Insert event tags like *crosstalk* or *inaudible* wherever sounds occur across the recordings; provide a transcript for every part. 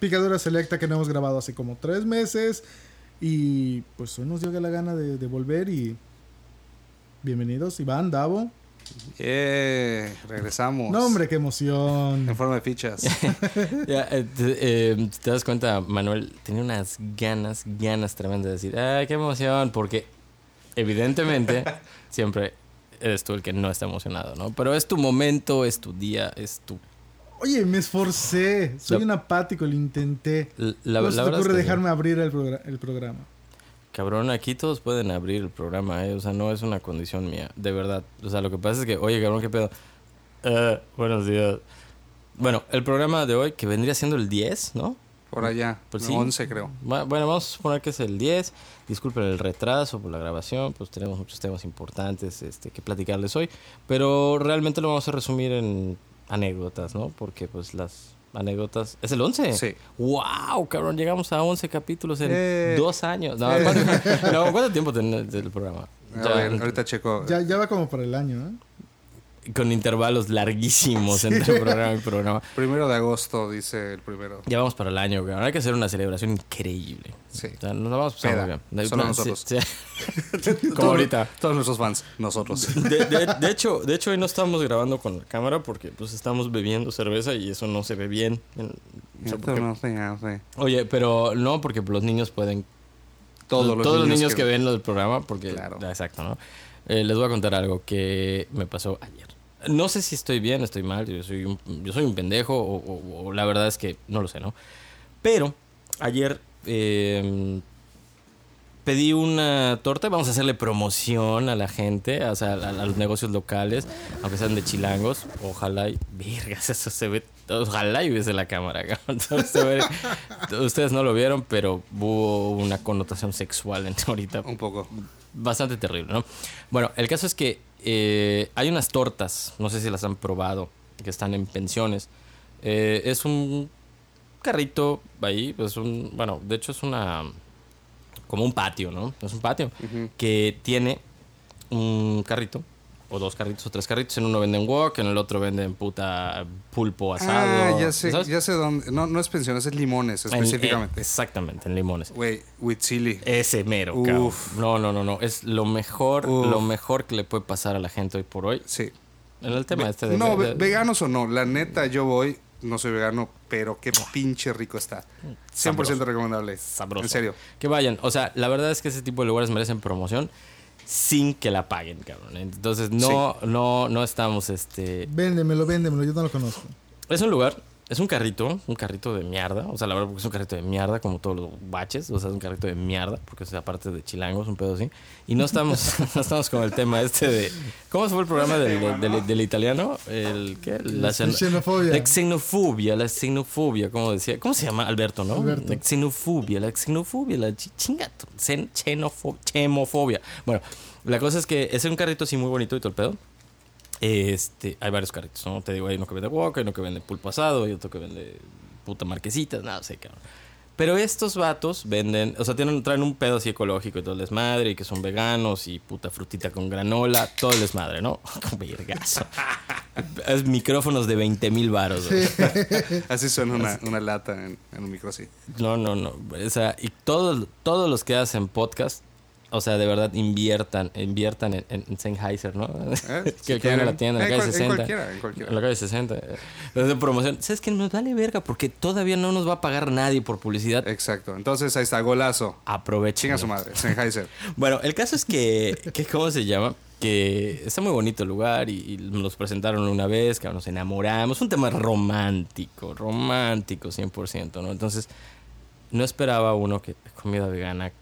Picadura Selecta que no hemos grabado hace como tres meses. Y pues hoy nos dio la gana de, de volver y bienvenidos, Iván, Davo. Eh, regresamos. No, hombre, qué emoción. En forma de fichas. *laughs* Ya, eh, te, eh, te das cuenta, Manuel tenía unas ganas, ganas tremendas de decir, ¡ay, qué emoción! Porque evidentemente *laughs* siempre eres tú el que no está emocionado, ¿no? Pero es tu momento, es tu día, es tu... Oye, me esforcé. Soy La- un apático, lo intenté. La, la- ¿Cómo se la te ocurre que dejarme abrir el, progra- el programa? Cabrón, aquí todos pueden abrir el programa, ¿eh? O sea, no es una condición mía, de verdad. O sea, lo que pasa es que, oye, cabrón, ¿qué pedo? Eh, buenos días. Bueno, el programa de hoy, que vendría siendo el 10, ¿no? Por allá. Pues sí. 11 creo. Bu- Bueno, vamos a suponer que es el 10. Disculpen el retraso por la grabación, pues tenemos muchos temas importantes este, que platicarles hoy. Pero realmente lo vamos a resumir en anécdotas, ¿no? Porque pues las anécdotas... ¿Es el 11? Sí. ¡Wow! Cabrón, llegamos a 11 capítulos en Eh. dos años. No, ¿cuánto, no, ¿cuánto tiempo tiene el programa? A Ya, ver, ahorita checo. Ya, ya va como para el año, ¿eh? Con intervalos larguísimos entre programa y programa. Primero de agosto, dice el primero. Ya vamos para el año, cabrón. Hay que hacer una celebración increíble. Sí. O sea, nos vamos a pasar Peda. muy bien. Solo Sí, nosotros. sí. *laughs* Como ahorita. Todos nuestros fans, nosotros. De, de- de hecho, de hecho, hoy no estamos grabando con la cámara porque pues estamos bebiendo cerveza y eso no se ve bien. En- o sea, porque- no sé, no sé. Oye, pero no porque los niños pueden... Todos los todos niños, los niños que... ven lo del programa porque... Claro. Exacto, ¿no? Eh, les voy a contar algo que me pasó ayer. No sé si estoy bien, estoy mal, yo soy un, yo soy un pendejo o, o- o la verdad es que no lo sé, ¿no? Pero ayer eh, pedí una torta, vamos a hacerle promoción a la gente, o sea, a, a los negocios locales, aunque sean de chilangos, ojalá y... Virgas, *laughs* eso se ve... Ojalá y hubiese la cámara. Entonces, *laughs* Ustedes no lo vieron, pero hubo una connotación sexual en *laughs* ahorita Un poco. bastante terrible, ¿no? Bueno, el caso es que eh, hay unas tortas, no sé si las han probado, que están en pensiones. Eh, es un carrito ahí, es un, bueno, de hecho es una, como un patio, ¿no? Es un patio que tiene un carrito, o dos carritos o tres carritos. En uno venden wok, en el otro venden puta pulpo asado. Ah, ya sé, ¿sabes? ya sé dónde. No, no es pensiones, es limones En- específicamente. eh, exactamente, en limones. Güey, with chili. Ese mero. Uf. No, no, no, no. Es lo mejor, Uf. lo mejor que le puede pasar a la gente hoy por hoy. Sí. En el tema Ve- este de... no, de- veganos o no, la neta yo voy, no soy vegano, pero qué pinche rico está. 100% Sabroso. recomendable. Sabroso. En serio. Que vayan. O sea, la verdad es que ese tipo de lugares merecen promoción sin que la paguen, cabrón. Entonces, no, no, no estamos, este... Véndemelo, véndemelo, yo no lo conozco. Es un lugar, es un carrito, un carrito de mierda. O sea, la verdad, porque es un carrito de mierda, como todos los baches. O sea, es un carrito de mierda, porque es aparte de chilangos, un pedo así. Y no estamos, *laughs* no estamos con el tema este de. ¿Cómo fue el programa del, del- del- del italiano? El, ¿Qué? La, xen- xenofobia. La xenofobia, la xenofobia, como decía. ¿Cómo se llama? Alberto, ¿no? Alberto. La xenofobia, la xenofobia, la chi- chingato. xen- xenofo- chemofobia. Bueno, la cosa es que es un carrito así muy bonito y todo el pedo. Este, hay varios carritos, ¿no? Te digo, hay uno que vende wok, hay uno que vende pulpo asado, hay otro que vende puta marquesitas, nada, sé, cabrón. Pero estos vatos venden, o sea, tienen, traen un pedo así ecológico y todo el desmadre, y que son veganos, y puta frutita con granola, todo el desmadre, ¿no? *laughs* Con vergazo. *laughs* es micrófonos de 20 mil baros. *laughs* Así suena una, una lata en, en un micro así. No, no, no. O sea, y todos, todos los que hacen podcast, o sea, de verdad inviertan, inviertan en, en, en Sennheiser, ¿no? ¿Eh? que *laughs* Si que a la quieren. tienda, en la calle cual- en 60. cualquiera, en cualquiera. En la calle 60. eh. Los de promoción. ¿Sabes qué? Nos vale verga porque todavía no nos va a pagar nadie por publicidad. Exacto. Entonces ahí está, golazo. Aprovechen. Chinga su madre, Sennheiser. *laughs* Bueno, el caso es que, que ¿cómo se llama? Que está muy bonito el lugar y, y nos presentaron una vez, que nos enamoramos. Un tema romántico, romántico 100%, ¿no? Entonces, no esperaba uno que comida vegana.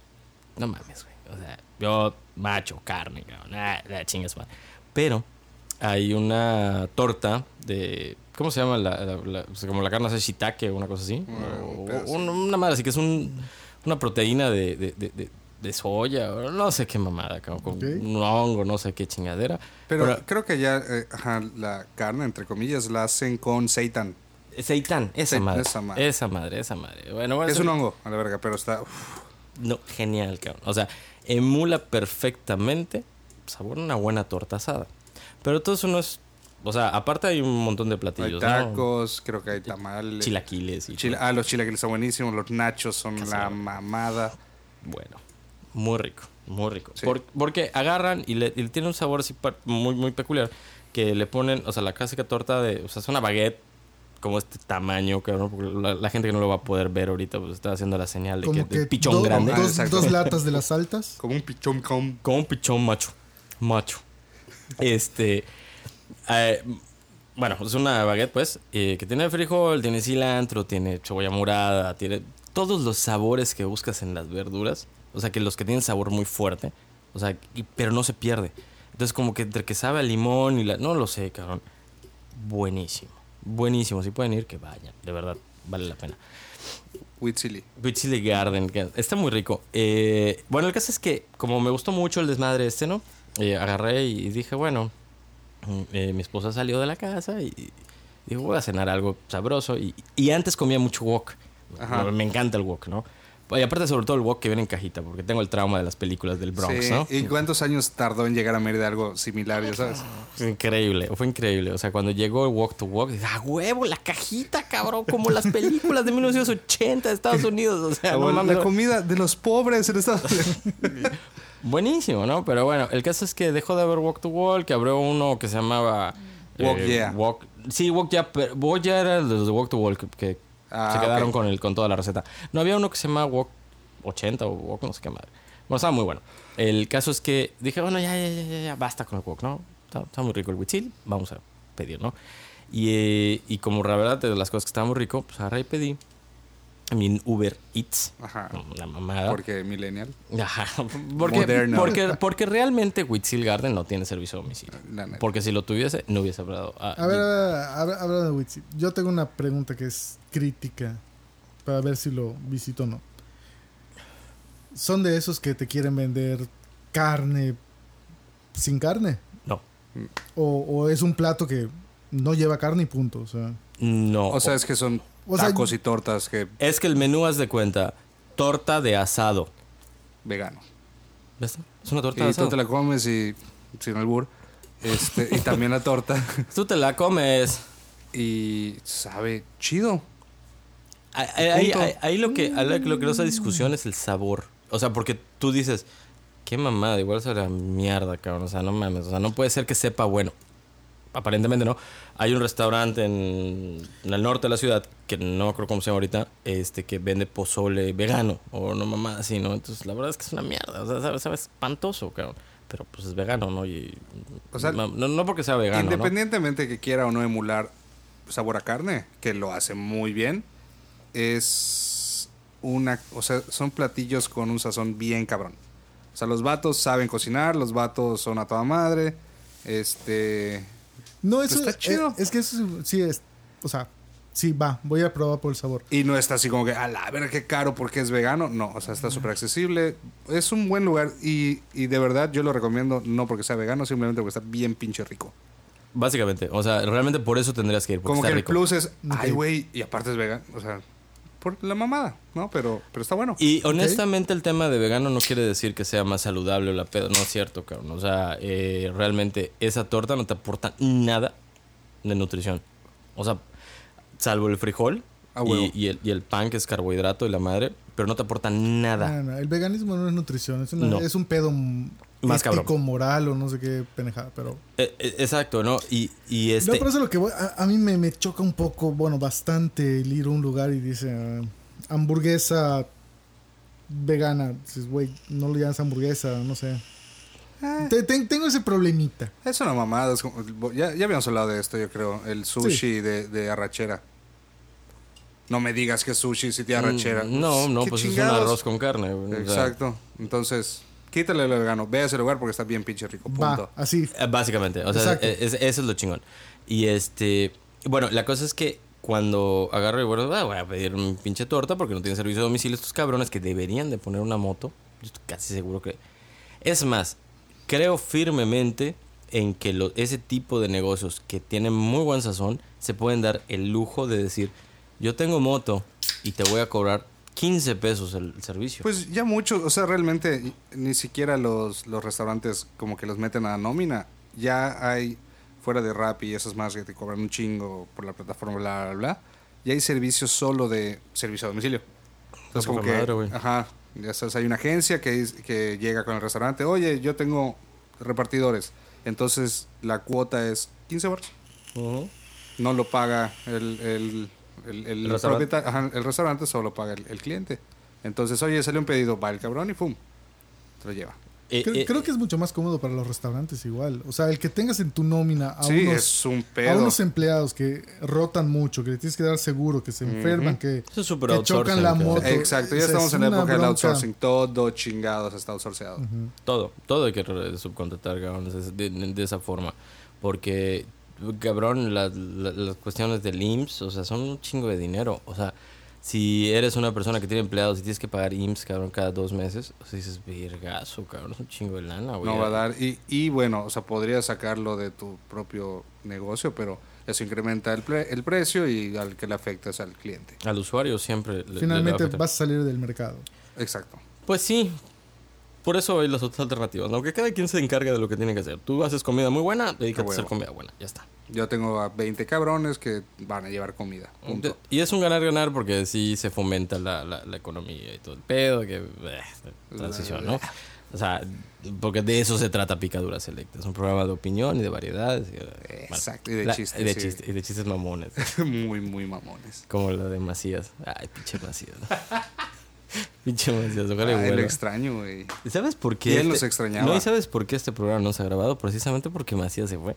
No mames. O sea, yo macho, carne, cabrón. Ah, la chingas madre. Pero hay una torta de. ¿Cómo se llama? La, la- la- o sea, como la carne de shiitake o una cosa así. Mm, O- pedazo. un- una madre así que es un, una proteína de, de, de, soya, no sé qué mamada, con un hongo, no sé qué chingadera. Pero, creo que ya eh, ajá, la carne, entre comillas, la hacen con seitan. Seitan, esa Se- madre. esa madre. Esa madre, esa madre. Bueno, bueno, Es un hongo, a la verga, pero está... No, genial, cabrón. O sea, emula perfectamente sabor a una buena torta asada. Pero todo eso no es O sea, aparte hay un montón de Hay platillos, ¿no? tacos, creo que hay tamales. Chilaquiles y Chila- ah, los chilaquiles son buenísimos, los nachos son la mamada. Bueno, muy rico, muy rico. Sí. Por- porque agarran y le, y tiene un sabor así muy, muy peculiar. Que le ponen, o sea, la clásica torta de, o sea, es una baguette como este tamaño, cabrón. Porque la, la gente que no lo va a poder ver ahorita, pues está haciendo la señal de que, Como de pichón do- grande. Dos, latas de las altas. Como un pichón con... Como un pichón macho. Macho. Este. eh, bueno, es una baguette, pues, eh, que tiene frijol, tiene cilantro, tiene cebolla morada, tiene todos los sabores que buscas en las verduras. O sea, que los que tienen sabor muy fuerte. O sea, y- pero no se pierde. Entonces, como que entre que sabe a limón y la. No lo sé, cabrón. Buenísimo. Buenísimo. Si pueden ir, que vayan. De verdad, vale la pena. With chili. Chili Garden, que está muy rico. Eh, bueno, el caso es que, como me gustó mucho el desmadre este, ¿no? Eh, agarré y dije, bueno, mm, eh, mi esposa salió de la casa y, digo, voy a cenar algo sabroso. Y, y antes comía mucho wok. Ajá. Me encanta el wok, ¿no? Y aparte, sobre todo el wok que viene en cajita, porque tengo el trauma de las películas del Bronx, Sí, ¿no? ¿Y cuántos años tardó en llegar a Mérida algo similar, ya sabes? Fue increíble, fue increíble. O sea, cuando llegó el Walk to Walk, dije, ¡ah, huevo! La cajita, cabrón, como las películas de 1980 de Estados *laughs* Unidos. O sea, no la, comida de los pobres en Estados Unidos. *laughs* Buenísimo, ¿no? Pero bueno, el caso es que dejó de haber Walk to Walk, que abrió uno que se llamaba... Walk Yeah. Walk- sí, Walk Yeah, pero Walk Yeah era el de Walk to Walk, que Ah, se quedaron ok. con, el, con toda la receta. No, había uno que se llamaba Walk 80 o Walk no sé qué madre. Bueno, estaba muy bueno. El caso es que dije, bueno, ya, ya, ya, ya, basta con el Walk, ¿no? Está, está muy rico el huitzil, vamos a pedir, ¿no? Y, eh, y como la verdad de las cosas que estaba muy rico, pues agarré y pedí mi Uber Eats. Ajá. Una mamada. Porque millennial. Ajá, *laughs* porque, Moderno. porque, porque realmente Whitfield Garden no tiene servicio a domicilio. Porque si lo tuviese, no hubiese hablado. Ah, A ver, a ver, a ver, hablando de Witsi. Yo tengo una pregunta que es crítica para ver si lo visito o no. ¿Son de esos que te quieren vender carne sin carne? No. ¿O, o es un plato que no lleva carne y punto? O sea, No. O sea, es que son O sea, tacos y tortas que es que el menú, haz de cuenta, torta de asado. vegano. ¿Ves? Es una torta de Y asado. tú te la comes y sin albur. Este, y también la torta. *laughs* Tú te la comes. Y sabe chido. Ahí, ahí- Punto. ahí- ahí lo que lo que no es la discusión es el sabor. O sea, porque tú dices, qué mamada, igual sabe la mierda, cabrón. O sea, no mames. O sea, no puede ser que sepa bueno. Aparentemente no. Hay un restaurante en, en el norte de la ciudad, que no me acuerdo cómo se llama ahorita, este que vende pozole vegano. O no mamada así, ¿no? Entonces, la verdad es que es una mierda. O sea, sabe, sabe espantoso, cabrón. Pero pues es vegano, ¿no? Y, O sea, no, no porque sea vegano. ¿no? Independientemente que quiera o no emular sabor a carne, que lo hace muy bien, es una, o sea, son platillos con un sazón bien cabrón. O sea, los vatos saben cocinar, los vatos son a toda madre. Este, no, Pues eso está chido. Es, es que eso sí es. O sea, sí va, voy a probar por el sabor. y no está así como que, a la ver qué caro porque es vegano. No, o sea, está súper accesible. Es un buen lugar y, y de verdad yo lo recomiendo no porque sea vegano, simplemente porque está bien pinche rico. Básicamente. O sea, realmente por eso tendrías que ir. Porque Como está que el rico. plus es, ay, güey, y aparte es vegano. O sea, por la mamada, ¿no? Pero, pero está bueno. Y honestamente el tema de vegano no quiere decir que sea más saludable o la pedo. No es cierto, cabrón. O sea, eh, realmente esa torta no te aporta nada de nutrición. O sea, salvo el frijol Ah, y, y el, y el pan que es carbohidrato y la madre, pero no te aporta nada. No, no, el veganismo no es nutrición, es, una- No. es un pedo Más ético, cabrón. moral o no sé qué pendejada, pero... Eh, eh, exacto, ¿no? Y, y No, este... pero eso es lo que voy. A, a mí me, me choca un poco, bueno, bastante el ir a un lugar y dice ah, hamburguesa vegana. Dices, güey, no le llamas hamburguesa, no sé. Eh, Te- te- tengo ese problemita. es una mamada. es como- ya, ya habíamos hablado de esto, yo creo. El sushi de, de arrachera. No me digas que es sushi si tiene arrachera. Mm, No, no, ¿Qué pues es un arroz con carne. o sea, Exacto. Entonces, quítale lo vegano. Ve a ese lugar porque está bien pinche rico. Punto. Va, así. Eh, Básicamente, o sea, Exacto. es- es- eso es lo chingón. Y este, bueno, la cosa es que cuando agarro y bueno, ah, voy a pedir un pinche torta porque no tienen servicio de domicilio estos cabrones que deberían de poner una moto. Yo estoy casi seguro que... Es más, creo firmemente en que lo- ese tipo de negocios que tienen muy buen sazón se pueden dar el lujo de decir, yo tengo moto y te voy a cobrar 15 pesos el, el servicio. Pues ya mucho, o sea, realmente ni siquiera los, los restaurantes como que los meten a nómina. Ya hay fuera de rap y esas más que te cobran un chingo por la plataforma, bla, bla, bla, ya hay servicios solo de servicio a domicilio. Entonces, como que, madre, ajá, ya sabes, hay una agencia que, que llega con el restaurante, oye, yo tengo repartidores, entonces la cuota es 15 baros. Ujú. No lo paga el, el, el, el ¿El restaurante? propietario- ajá, el restaurante solo paga el, el cliente. Entonces, oye, sale un pedido, va el cabrón y ¡pum! Te lo lleva. Eh, Creo, eh, creo que es mucho más cómodo para los restaurantes igual. O sea, el que tengas en tu nómina a, sí, unos, es un a pedo. unos empleados que rotan mucho, que le tienes que dar seguro, que se enferman, que, Eso es que chocan la moto. Exacto, ya O sea, estamos es en la época del outsourcing. Todo chingados está outsourceado. Todo, todo hay que subcontratar, cabrón, de, de- de esa forma. Porque, cabrón, la- la- las cuestiones del IMSS, o sea, son un chingo de dinero. O sea, si eres una persona que tiene empleados y tienes que pagar IMSS, cabrón, cada dos meses, o sea, dices, vergazo, cabrón, es un chingo de lana, güey. No va a dar. Y, y bueno, o sea, podrías sacarlo de tu propio negocio, pero eso incrementa el, pre- el precio y al que le afecta es al cliente. Al usuario siempre le- le va a Finalmente afectar. vas a salir del mercado. Exacto. Pues sí. Por eso hay las otras alternativas. Aunque cada quien se encargue de lo que tiene que hacer. Tú haces comida muy buena, dedícate a huevo. hacer comida buena. Ya está. Yo tengo a 20 cabrones que van a llevar comida. Punto. Y es un ganar-ganar porque sí se fomenta la, la, la economía y todo el pedo, que... eh, transición, ¿no? *laughs* O sea, porque de eso se trata Picadura Selecta. Es un programa de opinión y de variedades. bueno, Exacto, y de chistes, Y de, sí. chistes, y de chistes mamones. *laughs* muy, muy mamones. como la de Macías. Ay, pinche Macías. *laughs* *laughs* pinche Macías, ojalá y Ay, lo extraño, güey. ¿Y ¿Sabes por qué? Él este- nos extrañaba. No, ¿y sabes por qué este programa no se ha grabado? Precisamente porque Macías se fue.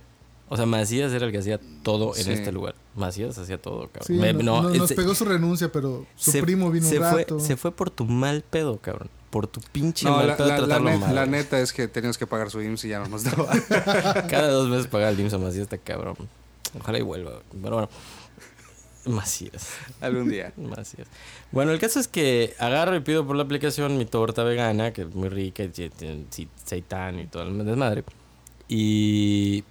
O sea, Macías era el que hacía todo en Sí. este lugar. Macías hacía todo, cabrón. Sí, Me- no- no, nos se- pegó su renuncia, pero su se- primo vino se un fue, rato. se fue por tu mal pedo, cabrón. Por tu pinche No, mal la, pedo de la- la tratarlo net- mal. la neta es que teníamos que pagar su IMSS y ya no nos daba. *laughs* Cada dos meses pagaba el IMSS a Macías, está cabrón. Ojalá y vuelva. Pero bueno. Macías. Algún día. *laughs* Macías. Bueno, el caso es que agarro y pido por la aplicación mi torta vegana, que es muy rica, y seitán y todo el desmadre. Y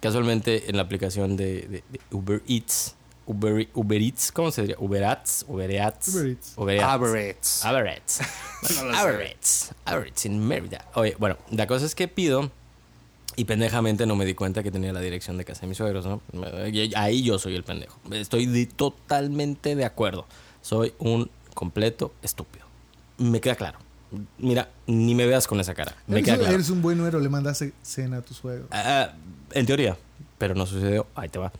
casualmente en la aplicación de, de- de Uber Eats, Uber, Uber Eats, ¿cómo se diría? Uber Eats, Uber Eats. Uber Eats. *laughs* Uber Eats. Uber Eats. Uber Eats en Mérida. Oye, bueno, la cosa es que pido y pendejamente no me di cuenta que tenía la dirección de casa de mis suegros, ¿no? Ahí yo soy el pendejo. Estoy de- totalmente de acuerdo. Soy un completo estúpido. Me queda claro. Mira, ni me veas con esa cara. Me eres, queda claro. eres un buen nuero, le mandaste cena a tu suegro. Ah, en teoría, pero no sucedió. Ahí te va.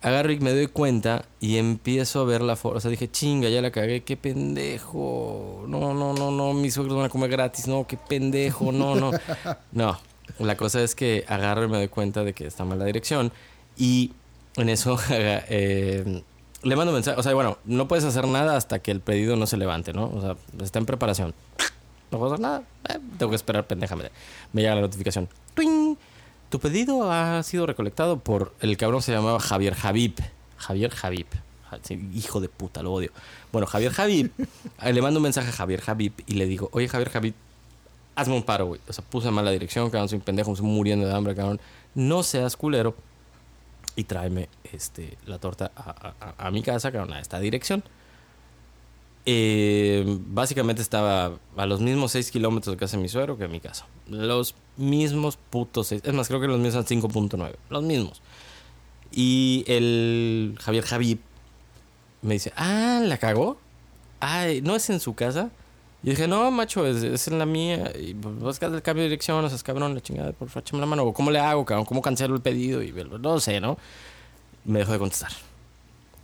Agarro y me doy cuenta y empiezo a ver la foto. O sea, dije, chinga, ya la cagué, qué pendejo. No, no, no, no, mis suegros van a comer gratis. No, qué pendejo, no, no. *laughs* No, la cosa es que agarro y me doy cuenta de que está mal la dirección. Y en eso *laughs* eh, le mando mensaje. O sea, bueno, no puedes hacer nada hasta que el pedido no se levante, ¿no? O sea, está en preparación. No puedo hacer nada. Eh, tengo que esperar pendejamente. Me llega la notificación. ¡Tuing! Tu pedido ha sido recolectado por el cabrón se llamaba Javier Javib. Javier Javib. Ja- sí, Hijo de puta, lo odio. Bueno, Javier Javib. *laughs* eh, le mando un mensaje a Javier Javib y le digo, oye Javier Javib, hazme un paro, güey. O sea, puse mal la dirección, cabrón, soy un pendejo, estoy muriendo de hambre, cabrón. No seas culero y tráeme este, la torta a, a- a- mi casa, cabrón, a esta dirección. Eh, básicamente estaba a los mismos 6 kilómetros de casa de mi suegro que mi casa. Los mismos putos 6. Es más, creo que los míos son 5.9. Los mismos. Y el Javier Javib me dice, ah, ¿la cagó? Ay, ¿no es en su casa? Y dije, no, macho, es, es en la mía. Y pues, vas a hacer el cambio de dirección, o sea, cabrón, la chingada, por favor, échame la mano. O, ¿Cómo le hago, cabrón? ¿Cómo cancelo el pedido? Y no sé, ¿no? Me dejó de contestar.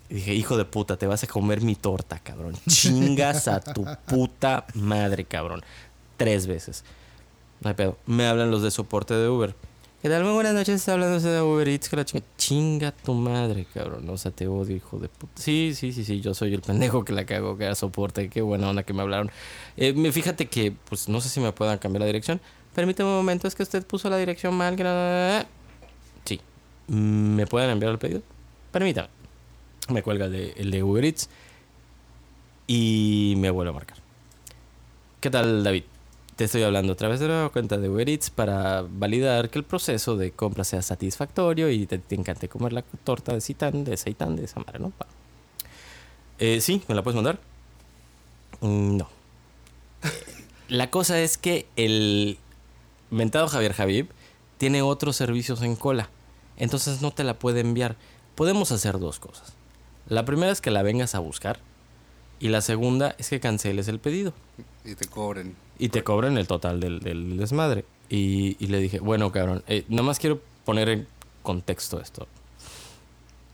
Y dije, hijo de puta, te vas a comer mi torta, cabrón. *laughs* Chingas a tu puta madre, cabrón. Tres veces. No hay pedo. Me hablan los de soporte de Uber. ¿Qué tal? Muy buenas noches, está hablando de Uber Eats, que la chinga. Chinga tu madre, cabrón. O sea, te odio, hijo de puta. Sí, sí, sí, sí, yo soy el pendejo que la cago, que da soporte. Qué buena onda que me hablaron. Eh, fíjate que, pues, no sé si me puedan cambiar la dirección. Permíteme un momento, es que usted puso la dirección mal. Sí. ¿Me pueden enviar el pedido? Permítame. Me cuelga el de, el de Uber Eats y me vuelve a marcar. ¿Qué tal, David? Te estoy hablando a través de la cuenta de Uber Eats para validar que el proceso de compra sea satisfactorio y te, te encante comer la torta de seitan, de seitan, de esa madre, ¿no? Eh, sí, ¿me la puedes mandar? Mm, No. Eh, La cosa es que el mentado Javier Javib tiene otros servicios en cola. entonces no te la puede enviar. Podemos hacer dos cosas. La primera es que la vengas a buscar y la segunda es que canceles el pedido Y te cobren. y te cobren el total del, del desmadre. Y, y le dije, bueno, cabrón, eh, nada más quiero poner en contexto esto.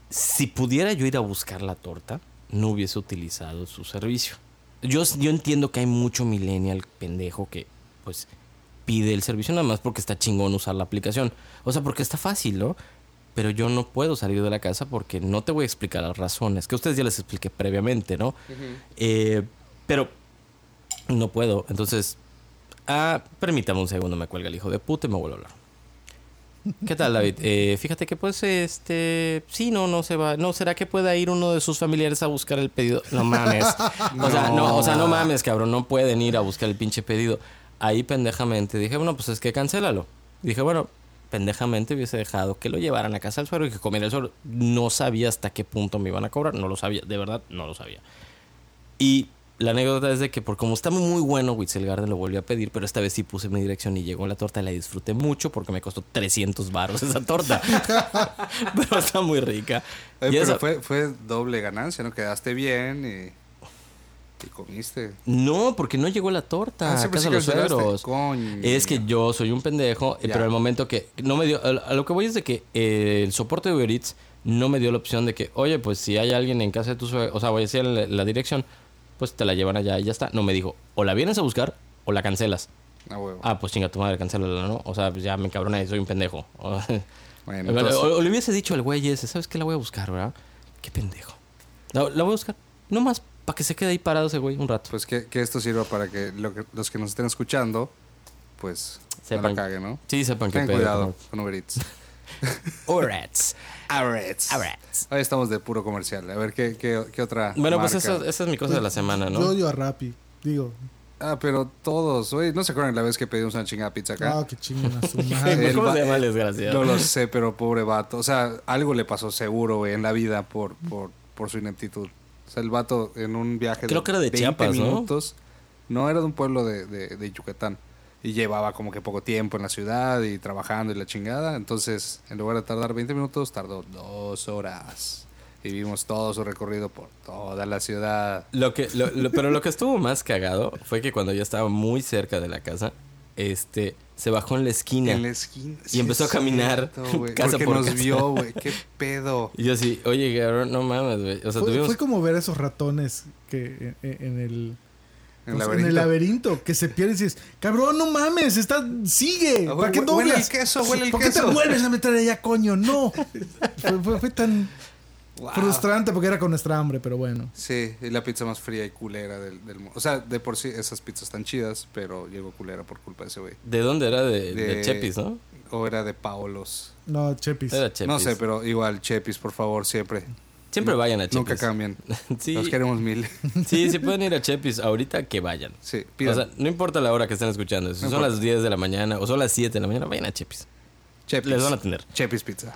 Si pudiera yo ir a buscar la torta, no hubiese utilizado su servicio. Yo, yo entiendo que hay mucho millennial pendejo que, pues, pide el servicio nada más porque está chingón usar la aplicación. O sea, porque está fácil, ¿no? Pero yo no puedo salir de la casa porque no te voy a explicar las razones, que a ustedes ya les expliqué previamente, ¿no? Eh, pero no puedo. Entonces, ah, permítame un segundo, me cuelga el hijo de puta y me vuelvo a hablar. ¿Qué tal, David? *laughs* Eh, fíjate que pues, este, sí, no, no se va. No, ¿será que pueda ir uno de sus familiares a buscar el pedido? No mames. O sea, no, o sea, no mames, cabrón, no pueden ir a buscar el pinche pedido. Ahí pendejamente dije, bueno, pues es que cancélalo. Dije, bueno, pendejamente hubiese dejado que lo llevaran a casa al suero y que comiera el suero. No sabía hasta qué punto me iban a cobrar, no lo sabía, de verdad, no lo sabía. Y la anécdota es de que por como está muy bueno, Witzel Garden lo volví a pedir, pero esta vez sí puse mi dirección y llegó la torta y la disfruté mucho porque me costó 300 baros esa torta. *laughs* pero está muy rica. Oye, Y pero fue, fue doble ganancia, ¿no? Quedaste bien y, y comiste. No, porque no llegó la torta Ah, a casa los suegros. Coño. Es que yo soy un pendejo, eh, Ya. pero al momento que no me dio, a a lo que voy es de que eh, el soporte de Uber Eats no me dio la opción de que, oye, pues si hay alguien en casa de tu suegro, o sea, voy a decir la, la dirección, pues te la llevan allá y ya está. No me dijo, o la vienes a buscar o la cancelas. Ah, huevo. Ah, pues chinga tu madre, cancélala, ¿no? O sea, pues ya me encabrona y soy un pendejo. *laughs* O, Bueno, entonces, o- o le hubiese dicho al güey ese, ¿sabes qué? La voy a buscar, ¿verdad? Qué pendejo. La, la voy a buscar. No más, para que se quede ahí parado ese güey un rato. pues que, que esto sirva para que, lo que los que nos estén escuchando, pues no Sepan- la caguen, ¿no? sí, sepan que Ten pedo. cuidado con Uber Eats. *laughs* Arets. Uber Eats. Hoy estamos de puro comercial. A ver, ¿qué, qué, qué otra Bueno, pues marca? eso, esa es mi cosa de la semana, Yo ¿no? odio a Rappi. Digo, Ah, pero todos. Oye, ¿no se acuerdan la vez que pedimos una chingada pizza acá? ah, que chinguen a su *laughs* madre. ¿Cómo se llama el desgraciado? No lo sé, pero pobre vato. O sea, algo le pasó seguro, güey, en la vida por, por, por su ineptitud. O sea, el vato en un viaje Creo que era de 20 Chiapas, ¿no? minutos. ¿no? era de un pueblo de, de, de Yucatán. Y llevaba como que poco tiempo en la ciudad y trabajando y la chingada. Entonces, en lugar de tardar 20 minutos, tardó dos horas. Y vimos todo su recorrido por toda la ciudad. Lo que, lo- lo- pero lo que estuvo más cagado fue que cuando ya estaba muy cerca de la casa, este, se bajó en la esquina. En la esquina. Y empezó a caminar güey, *laughs* casa porque por nos casa. vio, güey. Qué pedo. *laughs* Y yo así, oye, cabrón, no mames, güey. O sea, Fue, tuvimos... fue como ver esos ratones que en, en el En, pues, laberinto. en el laberinto que se pierden y dices, cabrón, no mames, está, sigue, Ah, ¿para qué huele doblas? el queso, huele el ¿Por qué te vuelves a meter allá, coño? No. fue, fue- fue tan Wow. frustrante porque era con nuestra hambre, pero bueno. Sí, y la pizza más fría y culera del, del mundo. O sea, de por sí esas pizzas están chidas, pero llegó culera por culpa de ese güey. ¿De dónde era? De, de... De- Chepis, ¿no? O era de Paolos. No, Chepis. Era Chepis. No sé, pero igual, Chepis, por favor, siempre. Siempre vayan a Chepis. Nunca cambien. *laughs* Sí, Los queremos mil. *laughs* sí, si pueden ir a Chepis ahorita, que vayan. Sí, O pidan. sea, no importa la hora que estén escuchando. Si No son importa. las 10 de la mañana o son las 7 de la mañana, vayan a Chepis. Chepis. Les van a atender. Chepis Pizza.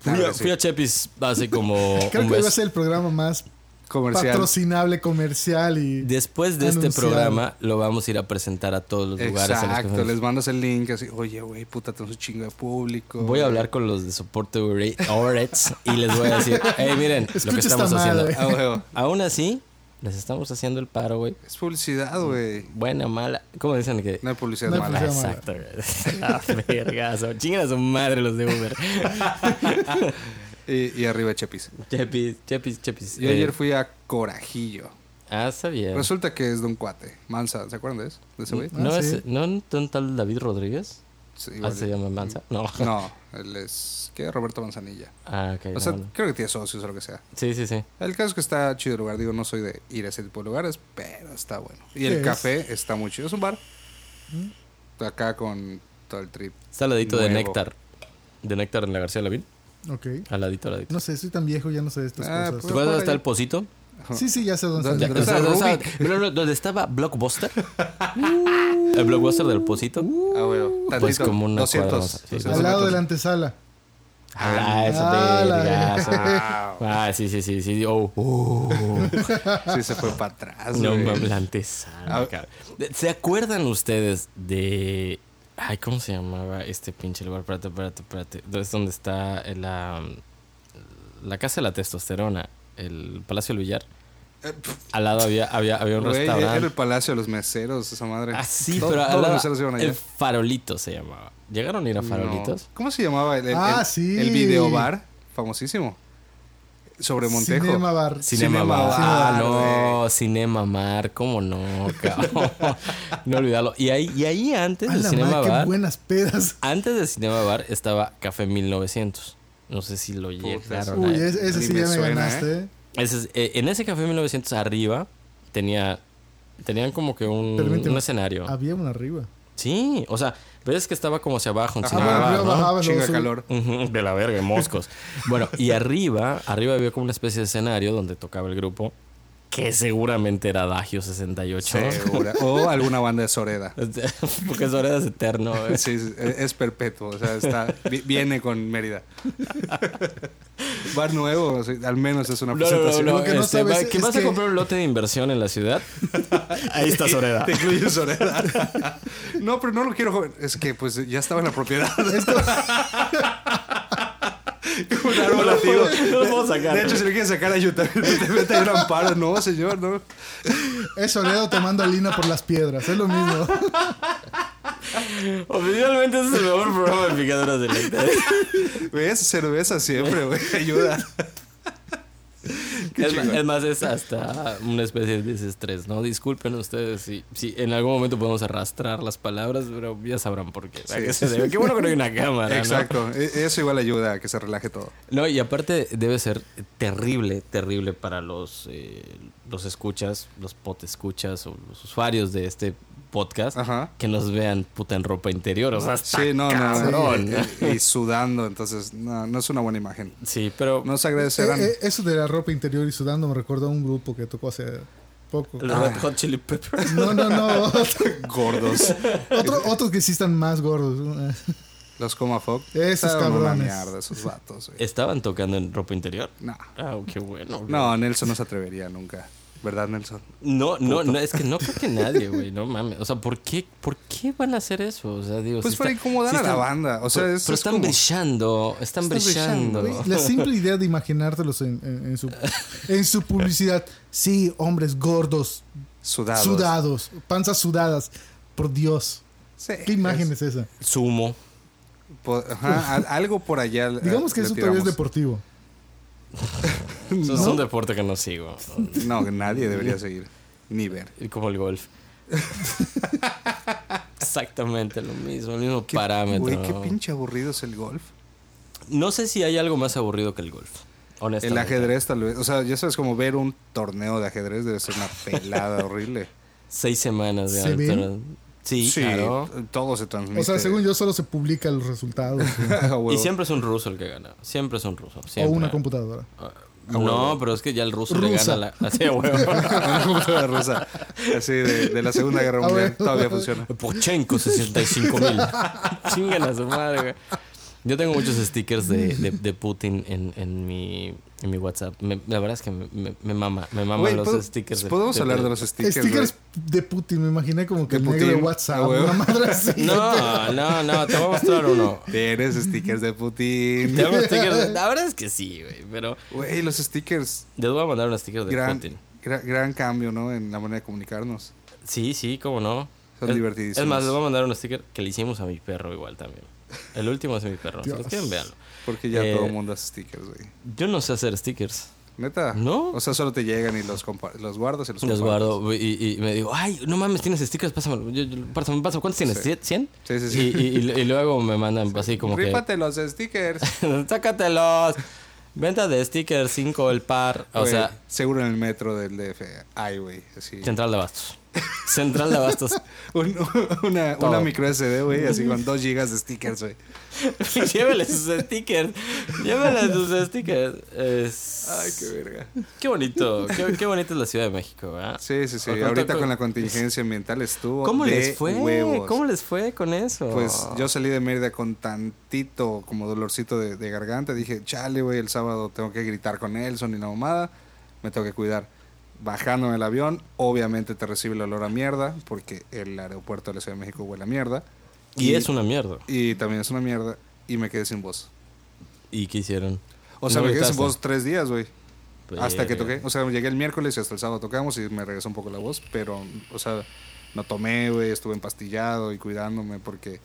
Fui, Claro a, sí. fui a Chepis hace como *laughs* Creo un que mes. iba a ser el programa más Comercial. patrocinable, comercial y... Después de este programa, lo vamos a ir a presentar a todos los lugares. los Exacto, les mandas el link así, oye, güey, puta, tenemos un chingo de público. Voy a hablar con los de soporte Orets y les voy a decir, hey, miren, lo que estamos haciendo. madre. Ah. Aún así, les estamos haciendo el paro, güey. Es publicidad, güey. Buena, mala. ¿Cómo dicen que? No hay publicidad No hay mala. publicidad. Exacto, güey. *laughs* La vergazo. Chingan a su madre los de Uber. *laughs* Y, y arriba Chepis. Chepis, Chepis, Chepis. Yo Eh, ayer fui a Corajillo. Ah, está bien. Resulta que es de un cuate. Mansa, ¿se acuerdan de eso? ¿De ese güey? ¿No Ah, es sí. ¿no un tal David Rodríguez? Sí, Ah, se llama Mansa. No. *laughs* No, él es. ¿Qué? Roberto Manzanilla. Ah, ok. O no, sea, no. creo que tiene socios o lo que sea. Sí, sí, sí. El caso es que está chido el lugar. Digo, no soy de ir a ese tipo de lugares, pero está bueno. Y ¿Qué el es? café está muy chido. Es un bar. Acá con todo el trip. Está al ladito de. Néctar. De Néctar en la García Lavín. Ok. Al ladito, al ladito. No sé, soy tan viejo, ya no sé de estas Ah, cosas. ¿Te pues- acuerdas dónde está el Pocito? Sí, sí, ya sé dónde ¿Dónde- está. Dónde está pero no, ¿Dónde estaba Blockbuster? el Blockbuster del Pocito. Ah, bueno. Pues Tantito, como una 200. cuadra más. Sí, 200 Al lado de la antesala. Ah, eso Ah, vergazo. Wow. Ah, sí, sí, sí, sí. Oh, oh. *laughs* Sí, se fue para atrás. No güey. mames, la antesala, Ah. ¿Se acuerdan ustedes de Ay, ¿cómo se llamaba este pinche lugar? Espérate, espérate, espérate. Es donde está la, la casa de la testosterona, el Palacio del Villar. Eh, Al lado había, había, había un güey, era el restaurante. palacio de los meseros, esa madre. Ah, sí, Todo- pero al los lado- meseros iban allá. el farolito se llamaba. ¿Llegaron a ir a farolitos? No. ¿Cómo se llamaba? El, el, Ah, el- sí. el videobar, famosísimo. Sobre Montejo. Cinema Bar. Cinema, Cinema Bar. Bar, Ah, no. Cinema Mar, ¿cómo no, cabrón? *laughs* no olvidarlo. Y ahí, y ahí antes del la Cinema madre, qué Bar, buenas pedas. antes del Cinema Bar estaba Café 1900. No sé si lo llegaron Uy, ese, ese sí me ya me suena, ganaste. ¿eh? Ese es- eh, en ese Café 1900 arriba tenía tenían como que un, un escenario. Había una arriba. Sí, o sea, ves que estaba como hacia abajo Ajá, ¿no? bajaba, Chinga calor. De la verga, moscos. Bueno, y arriba, arriba había como una especie de escenario donde tocaba el grupo, que seguramente era Adagio 68. Segura. *laughs* O alguna banda de Soreda. *laughs* Porque eso era eterno. ¿eh? Sí, es es perpetuo. O sea, está, vi- viene con Mérida. *laughs* Bar nuevo, o sea, al menos es una No, no, no, presentación. no, que no este, sabes es que vas a comprar un lote de inversión en la ciudad. Ahí está Soreda. Te incluye Soreda. No, pero no lo quiero. joven. Es que pues ya estaba en la propiedad. Como un árbol nativo. No lo puedo sacar. De hecho, si le quieren sacar te mete ahí un amparo. No, señor, no. Es Soledo tomando lina por las piedras. Es lo mismo. Oficialmente ese es el mejor programa de picaduras de la historia. *laughs* ¿Ves? Cerveza siempre, güey. Ayuda. *laughs* Es, más, es hasta una especie de desestrés, ¿no? Disculpen ustedes si, si en algún momento podemos arrastrar las palabras, pero ya sabrán por qué. ¿A Sí, qué sí, se debe? Qué bueno que no hay una cámara. Exacto. E- Eso igual ayuda a que se relaje todo. No, y aparte debe ser terrible, terrible para los, eh, los escuchas, los pot escuchas o los usuarios de este podcast Ajá. que nos vean puta en ropa interior. O sea, está Sí, no, no. cabrón. Y, y sudando, entonces no, no es una buena imagen. Sí, pero Nos agradecerán. Eh, eh, eso de la ropa interior y sudando me recuerda a un grupo que tocó hace poco. el Red Hot Chili Peppers. No, no, no. *laughs* Gordos. Otro, otros que sí están más gordos. Los Coma Fog. Esos cabrones. mierda, esos vatos, güey. ¿Estaban tocando en ropa interior? No. Ah, qué bueno. güey. No, Nelson no se atrevería nunca. ¿Verdad, Nelson? No, no, no, es que no creo que *laughs* nadie, güey, no mames. O sea, ¿por qué, ¿por qué van a hacer eso? O sea, digo, Pues si para está- incomodar si a la banda. O sea, pero, es, pero es están como- brillando, están, Están brillando, La *laughs* simple idea de imaginártelos en, en- en su, en su publicidad. Sí, hombres gordos, sudados. sudados, panzas sudadas. Por Dios. Sí, ¿Qué imagen es esa? Sumo. po- ajá, al- algo por allá. Digamos que eso todavía es deportivo. Eso Es un deporte que no sigo. No, que nadie debería seguir. Ni ver. Y Como el golf. *laughs* Exactamente lo mismo, el mismo ¿Qué- parámetro. Güey, qué pinche aburrido es el golf. No sé si hay algo más aburrido que el golf. El Honestamente. ajedrez tal vez. O sea, ya sabes, como ver un torneo de ajedrez debe ser una pelada *laughs* horrible. Seis semanas de ¿Se Sí, claro. todo se transmite. O sea, según yo, solo se publican los resultados. *laughs* A huevo. Y siempre es un ruso el que gana. Siempre es un ruso. o una computadora. Ah, No, pero es que ya el ruso le gana la. Así, huevo. *laughs* Una computadora rusa. Así de, de la Segunda Guerra Ah, Mundial. Todavía funciona. Pochenko 65 mil. *laughs* Chingan a su madre, güey. Yo tengo muchos stickers de, de, de Putin en, en, mi, en mi WhatsApp. Me- la verdad es que me, me, me mama. Me Güey, los ¿puedo- stickers. de- Podemos de- hablar de los stickers. Stickers de Putin, me imaginé como que De el negro de WhatsApp. ah, huevo. Una madre así. No, no, no. Te voy a mostrar uno. Tienes stickers de Putin. Tengo stickers. de- La verdad es que sí, güey. Pero Güey, los stickers. les voy a mandar unos stickers de Gran, Putin. gra- gran cambio, ¿no? En la manera de comunicarnos. Sí, sí, cómo no. Son es, divertidísimos. Es más, les voy a mandar un sticker que le hicimos a mi perro igual también. El último es mi perro. Si los Dios. quieren, véanlo. Porque ya Eh, todo el mundo hace stickers, güey. Yo no sé hacer stickers. ¿Neta? ¿No? O sea, solo te llegan y los, los guardas y los Los compartes. guardo y, y me digo, ay, no mames, tienes stickers, pásamelo. Yo, yo- pásame, pásame. ¿Cuántos tienes? Sí. ¿100? Sí, sí, Y, sí. y, y- y luego me mandan así como Rífate los stickers. *laughs* Sácatelos. Venta de stickers 5 el par. O sea, Seguro en el metro del DF. Ay, güey. Central de Abastos. Central de Abastos. *laughs* Un- una, una micro SD, güey. Así con 2 gigas de stickers, güey. *laughs* Llévele sus stickers. Llévele sus stickers. Es- Ay, qué verga. Qué bonito. Qué, qué bonita es la Ciudad de México, ¿verdad? Sí, sí, sí. Ahorita con- con la contingencia ambiental estuvo. ¿Cómo de les fue? Huevos. ¿Cómo les fue con eso? Pues yo salí de Mérida con tantito como dolorcito de, de garganta. Dije, chale, güey, el sábado tengo que gritar con Nelson y la mamada. Me tengo que cuidar. Bajando el avión, obviamente te recibe el olor a mierda, porque el aeropuerto de la Ciudad de México huele a mierda. Y, es una mierda. Y también es una mierda. Y me quedé sin voz. ¿Y qué hicieron? O sea, ¿No me quedé sin voz tres días, güey. Hasta que toqué. O sea, llegué el miércoles y hasta el sábado tocamos y me regresó un poco la voz. Pero, o sea, no tomé, güey. Estuve empastillado y cuidándome porque,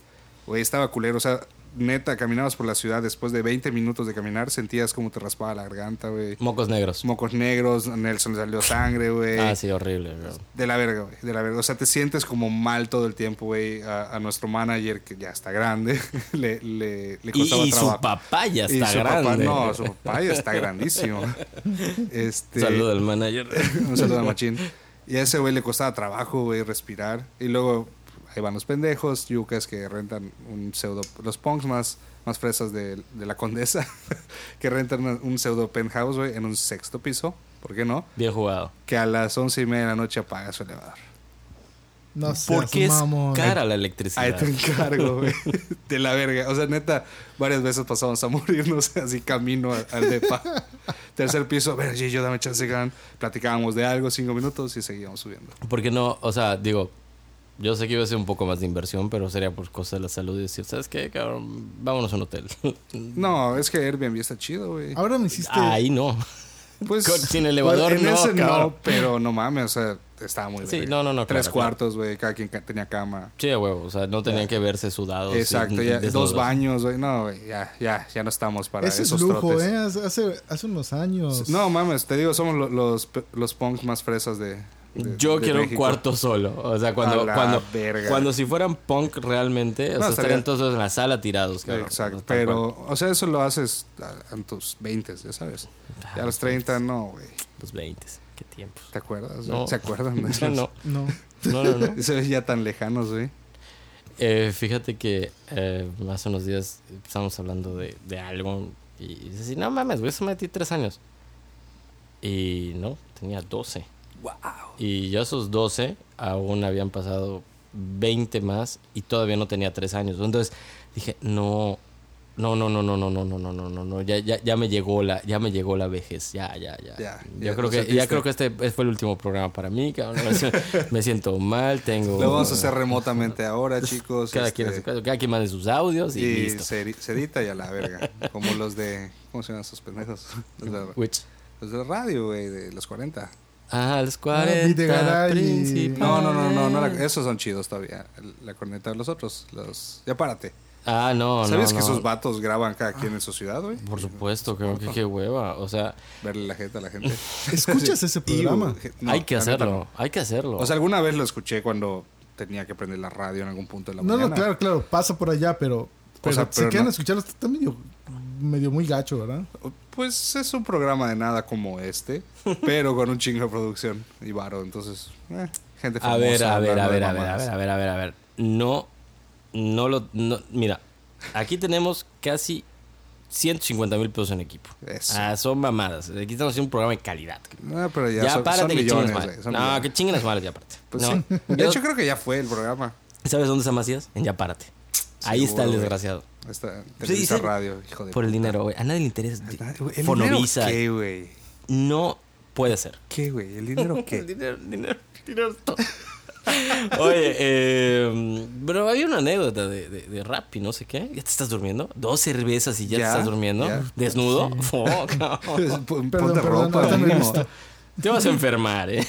güey, estaba culero. O sea, neta, caminabas por la ciudad después de 20 minutos de caminar, sentías como te raspaba la garganta, güey. Mocos negros. Mocos negros, Nelson le salió sangre, güey. Ah, sí, horrible, bro. De la verga, güey. De la verga. O sea, te sientes como mal todo el tiempo, güey. A, a nuestro manager, que ya está grande, *laughs* le, le, le Y, costaba y su trabajo. papá ya Y está su papá, grande. no, su papá ya está grandísimo. *laughs* Este, Saludo al manager. *laughs* un saludo a Machín. Y a ese güey le costaba trabajo, güey, respirar. Y luego ahí van los pendejos, yucas que rentan un pseudo. Los punks más, más fresas de, de la condesa, *laughs* que rentan un- pseudo penthouse, güey, en un sexto piso. ¿Por qué no? Bien jugado. Que a las once y media de la noche apaga su elevador. No seas Porque es cara la Ahí electricidad. te encargo, güey. *laughs* De la verga. O sea, neta, varias veces pasamos a morirnos *laughs* así camino al, al depa. Tercer piso, a ver, yo dame chance, gan. Platicábamos de algo, cinco minutos y seguíamos subiendo. Porque no, o sea, digo, yo sé que iba a ser un poco más de inversión, pero sería por cosas de la salud y decir, ¿sabes qué, cabrón? Vámonos a un hotel. *laughs* No, es que Airbnb está chido, güey. Ahora me hiciste. Ahí no. Pues, con- sin elevador, en no, ese no, pero no mames, o sea, estaba muy Sí, verga. no, no, no, Tres claro, cuartos, güey, cada quien tenía cama. Sí, huevo, o sea, no tenían que verse sudados. Exacto, y ya, dos baños, güey. No, güey, ya, ya, ya no estamos para Ese es esos lujo, trotes. ¿eh? Hace, hace, unos años. No, mames, te digo, somos lo- los, los punks más fresas de. De- Yo de quiero un cuarto solo. O sea, A cuando, la cuando, verga. cuando si fueran punk realmente, o No, sea, estaría- estarían todos en la sala tirados, cabrón. Exacto, pero, o sea, eso lo haces a- en tus 20, ya sabes. Ya a los 30, no, güey. Los 20, qué tiempos. ¿Te acuerdas? No. ¿Se acuerdan de *laughs* Ya esos? no, No. no, no, no. *laughs* Se ven ya tan lejanos, güey. Eh, fíjate que eh, hace unos días estábamos hablando de, de algo y dices no mames, güey, eso me metí tres años. Y no, tenía 12. Wow. Y yo a esos 12 aún habían pasado 20 más y todavía no tenía 3 años. Entonces dije, no, no, no, no, no, no, no, no, no, no, no, no, ya, ya, ya me llegó la, ya me llegó la vejez, ya, ya, ya. Ya, yo ya creo que, ya creo que este fue el último programa para mí, cabrón. Me siento mal, tengo. Lo vamos a hacer remotamente ahora, chicos. Cada este, quien, su casa, cada quien mande sus audios y, y listo. se, se edita y a la verga. Como los de. ¿Cómo se llaman esos pendejos? Los de, Which? los de radio, güey, de los 40. Ah, los 40 Videgaray y- principales. No, no, no, no, no la- esos son chidos todavía. La corneta de los otros. Los, ya párate. Ah, no, ¿Sabes no, que no. esos vatos graban cada quien en su ciudad, güey? Por supuesto, creo que qué hueva. O sea, Verle la jeta a la gente. *laughs* ¿Escuchas ese programa? No, hay que hacerlo, no. hay que hacerlo. O sea, alguna vez lo escuché cuando tenía que prender la radio en algún punto de la No, mañana. no, claro, claro, pasa por allá, pero. Pero sea, si pero quieren no- escucharlo, está medio, medio muy gacho, ¿verdad? Pues es un programa de nada como este, *laughs* pero con un chingo de producción y varo. Entonces, eh, gente a famosa. ver, a ver, a hablando de ver, a ver, a ver, a ver, a ver, a ver. No, no lo, no, mira, aquí tenemos casi 150 mil pesos en equipo. Eso. Ah, son mamadas. Aquí estamos haciendo un programa de calidad. No, pero ya, Ya, son, párate son que millones, madre. son No, millones. que chinguen las madres, ya párate. Pues no. sí. De hecho, creo que ya fue el programa. ¿Sabes dónde está Macías? En Ya párate. Ahí está el güey. desgraciado. Esta Televisa sí. Radio, hijo de Por el puta. dinero, güey. A nadie le interesa. ¿El dinero Fonovisa. qué, güey? No puede ser. ¿Qué, güey? ¿El dinero qué? *laughs* dinero, dinero, dinero es todo. *laughs* Oye, eh, pero había una anécdota de, de, de rap y no sé qué. ¿Ya te estás durmiendo? Dos cervezas y ya, Ya, te estás durmiendo. ya. ¿Desnudo? *laughs* Oh, cabrón. Pon- Perdón, Ponte perdón, ropa, ahorita Te vas a enfermar, ¿eh?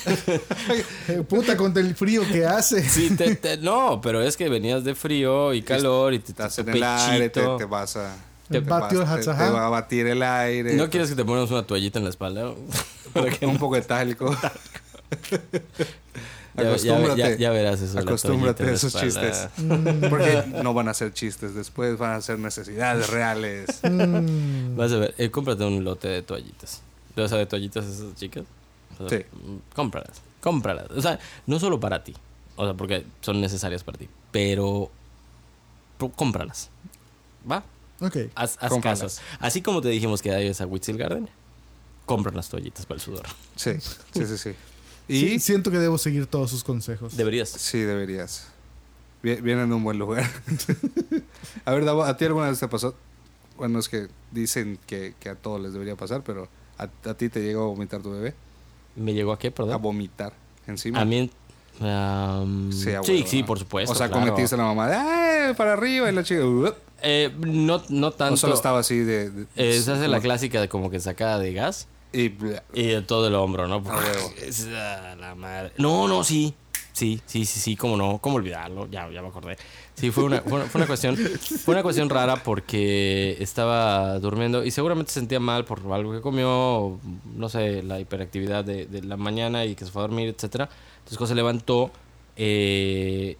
*laughs* Puta, con el frío que hace. Sí, te- te- no, pero es que venías de frío y calor y te Estás en el aire, te, te vas a... Te te vas- el te- te Hatzahá. va a batir el aire. ¿No quieres que te pongas una toallita en la espalda? *laughs* Para que un poco de talco. *laughs* Ya- Acostúmbrate. ya- ya verás eso. Acostúmbrate a esos espalda. chistes. Porque no van a ser chistes después, van a ser necesidades reales. Mm, Vas a ver, eh, cómprate un lote de toallitas. ¿Vas a de toallitas esas chicas? O sea, Sí. mm, Cómpralas, cómpralas. O sea, no solo para ti. O sea, porque son necesarias para ti. Pero, cómpralas. ¿Va? ok. Haz, haz Cómpralas. caso. Así como te dijimos que hay esa Whitsil Garden, compra las toallitas para el sudor. Sí, sí, sí, sí. Y Sí, sí, siento que debo seguir todos sus consejos. Deberías. deberías. Vi- Vienen de un buen lugar. *laughs* a ver, Davo, ¿a ti alguna vez te pasó? Bueno, es que dicen que, que a todos les debería pasar, pero ¿a, a ti te llegó a vomitar tu bebé? ¿Me llegó a qué, A perdón? vomitar encima. A mí, Am, Sí, a sí, por supuesto. O sea, claro. cometiste la mamá de ¡ay! para arriba y la chica. Eh, no, no tanto. O solo estaba así de. de- Eh, se hace la clásica de como que sacada de gas Y y de todo el hombro, ¿no? A. *laughs* Es, ah, la madre. No, no, sí. Sí, sí, sí, sí, cómo no, cómo olvidarlo, ya, ya me acordé. Sí, fue una, fue una, fue una cuestión, fue una cuestión rara porque estaba durmiendo y seguramente se sentía mal por algo que comió, no sé, la hiperactividad de, de la mañana y que se fue a dormir, etcétera. Entonces cuando se levantó, eh,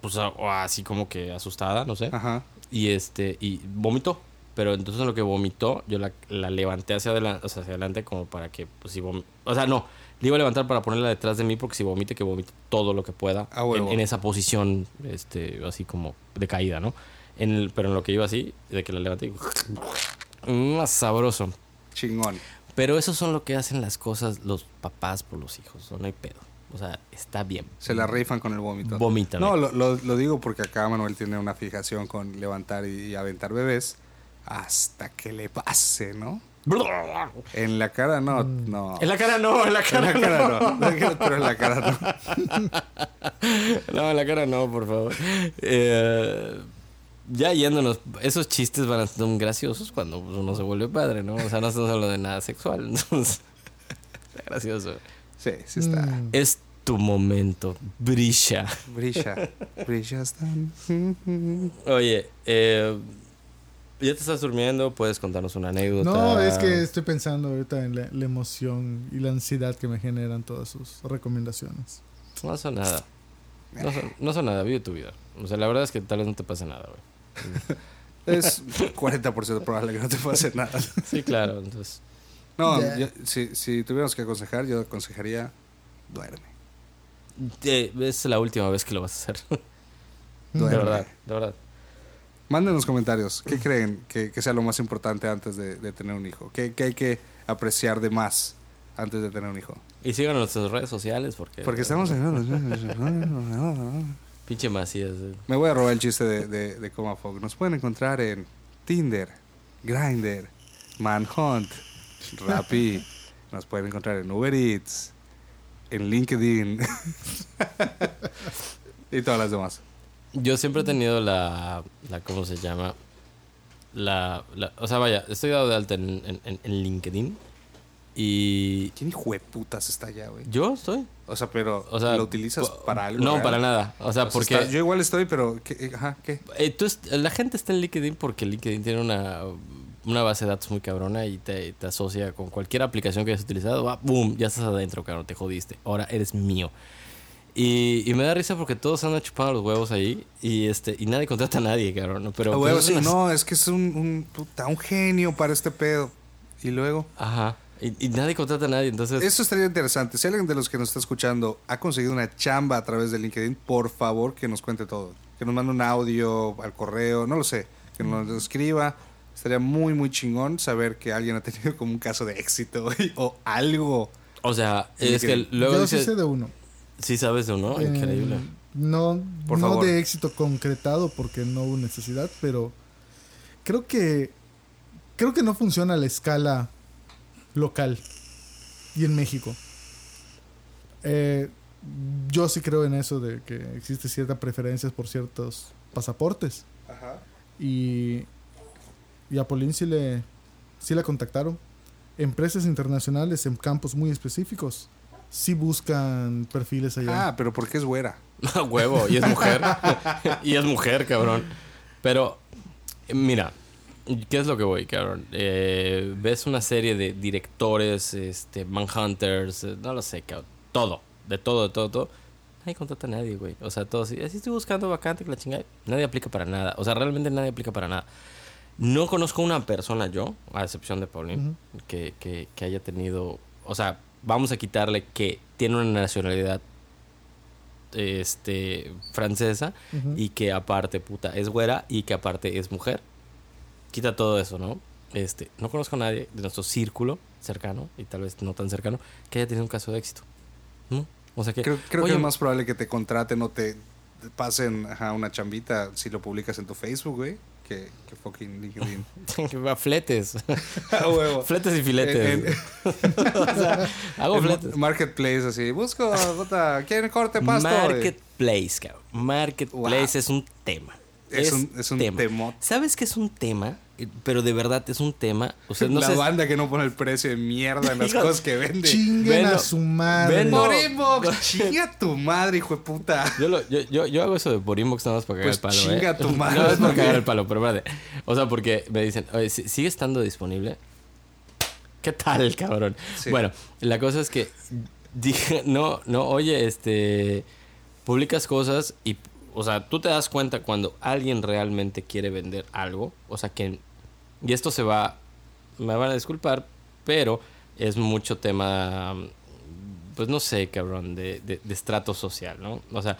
pues o así como que asustada, no sé Ajá. y este y vomitó pero entonces en lo que vomitó yo la, la levanté hacia adelante o sea hacia adelante como para que pues si o sea no le iba a levantar para ponerla detrás de mí porque si vomite que vomite todo lo que pueda A en, huevo. en esa posición este así como de caída no en el- pero en lo que iba así de que la levanté más sabroso Chingón. pero eso son lo que hacen las cosas los papás por los hijos no hay pedo o sea está bien Se la rifan con el vómito. Vomítame. No, lo, lo- lo digo porque acá Manuel tiene una fijación con levantar y, y aventar bebés hasta que le pase, ¿no? En la cara no, no. en la cara no en la En cara, la cara no. Pero en la cara no. *laughs* No, en la cara no, por favor. Eh, ya yéndonos, esos chistes van a ser graciosos cuando uno se vuelve padre, ¿no? O sea, no estamos hablando de nada sexual, *laughs* entonces. Está gracioso. Sí, sí está. Mm. Es tu momento, brilla. Brilla. Brillas tan. Oye, eh, ya te estás durmiendo, puedes contarnos una anécdota. No, es que estoy pensando ahorita en la, la emoción y la ansiedad que me generan todas sus recomendaciones. No son nada. No son, no son nada, vive tu vida. O sea, la verdad es que tal vez no te pase nada, güey. *laughs* Es *laughs* 40% probable que no te pase nada. Sí, claro, entonces. No, yo- si, si tuviéramos que aconsejar, yo aconsejaría duerme. eh, es la última vez que lo vas a hacer. *laughs* De Duerme. verdad, de verdad. Mándenos comentarios. ¿Qué creen que, que sea lo más importante antes de, de tener un hijo? ¿Qué, qué hay que apreciar de más antes de tener un hijo? Y síganos en nuestras redes sociales porque... Porque estamos en... *laughs* Pinche Macías. eh. Me voy a robar el chiste de, de, de Coma Fog. Nos pueden encontrar en Tinder, Grindr, Manhunt, Rappi. *laughs* Nos pueden encontrar en Uber Eats, en LinkedIn *laughs* y todas las demás. Yo siempre he tenido la... la ¿Cómo se llama? La, la- O sea, vaya, estoy dado de alta en, en- en- en LinkedIn. Y... ¿Quién hijo de putas está allá, güey? Yo estoy. O sea, pero O sea, ¿lo utilizas para algo? No, real? para nada. O sea, O sea, porque... está- yo igual estoy, pero ¿qué? Ajá, ¿qué? Eh, tú la gente está en LinkedIn porque LinkedIn tiene una, una base de datos muy cabrona y te, te asocia con cualquier aplicación que hayas utilizado. va, ¡Boom! Ya estás adentro, cabrón. Te jodiste. Ahora eres mío. Y, y me da risa porque todos andan chupando los huevos ahí y este y nadie contrata a nadie, cabrón. ¿no? Pero A pues, huevo, es sí, una- no, es que es un, un, puta, un genio para este pedo. Y luego... Ajá. Y, y nadie contrata a nadie. Entonces, Eso estaría interesante. Si alguien de los que nos está escuchando ha conseguido una chamba a través de LinkedIn, por favor que nos cuente todo. Que nos mande un audio al correo, no lo sé. Que nos lo escriba. Estaría muy, muy chingón saber que alguien ha tenido como un caso de éxito *laughs* güey, o algo. o sea, es que LinkedIn. luego Yo dices, sí sé de uno. Sí sabes de uno, Eh, increíble. no Por no favor. de éxito concretado porque no hubo necesidad, pero creo que creo que no funciona a la escala local y en México. Eh, yo sí creo en eso de que existe cierta preferencia por ciertos pasaportes y y a Polín sí le sí la contactaron. Empresas internacionales en campos muy específicos sí buscan perfiles allá. Ah, pero ¿por qué es güera? *laughs* Huevo, y es mujer. *laughs* y es mujer, cabrón. Pero, mira, ¿qué es lo que voy, cabrón? Eh, ves una serie de directores, este, Manhunters, eh, no lo sé, cabrón. Todo, de todo, de todo, todo. Nadie contrata a nadie, güey. O sea, todo así. Así estoy buscando vacante, que la chingada. Nadie aplica para nada. O sea, realmente nadie aplica para nada. No conozco una persona yo, a excepción de Pauline, que, que, que haya tenido. O sea, vamos a quitarle que tiene una nacionalidad este francesa y que aparte puta es güera y que aparte es mujer. Quita todo eso, ¿no? Este, no conozco a nadie de nuestro círculo cercano y tal vez no tan cercano que haya tenido un caso de éxito. ¿No? O sea que Creo, creo oye, que es más probable que te contraten o te te pasen ajá, una chambita si lo publicas en tu Facebook, güey, que, que fucking LinkedIn. *laughs* fletes. A huevo. fletes y filetes. En- en- *laughs* o sea, hago fletes. Marketplace, así. Busco, puta, ¿quién corte pasto? Marketplace, cabrón. Marketplace Wow. es un tema. Es un- es un temot. ¿Sabes qué es un tema? Eh, Pero de verdad es un tema. O sea, *laughs* no la sé. banda que no pone el precio de mierda en las *laughs* cosas que vende. Chinguen a su madre. Por inbox, *laughs* chinga tu madre, hijo de puta. Yo, lo- yo, yo, yo hago eso de por inbox nada más para cagar Pues el palo. chinga ¿eh? tu madre, No es para cagar el palo, pero espérate. O sea, porque me dicen, oye, ¿si- ¿sigue estando disponible? ¿Qué tal, cabrón? Sí. Bueno, la cosa es que dije, no, no, oye, este, publicas cosas y, o sea, tú te das cuenta cuando alguien realmente quiere vender algo, o sea, que, y esto se va, me van a disculpar, pero es mucho tema, pues no sé, cabrón, de, de, estrato social, ¿no? O sea,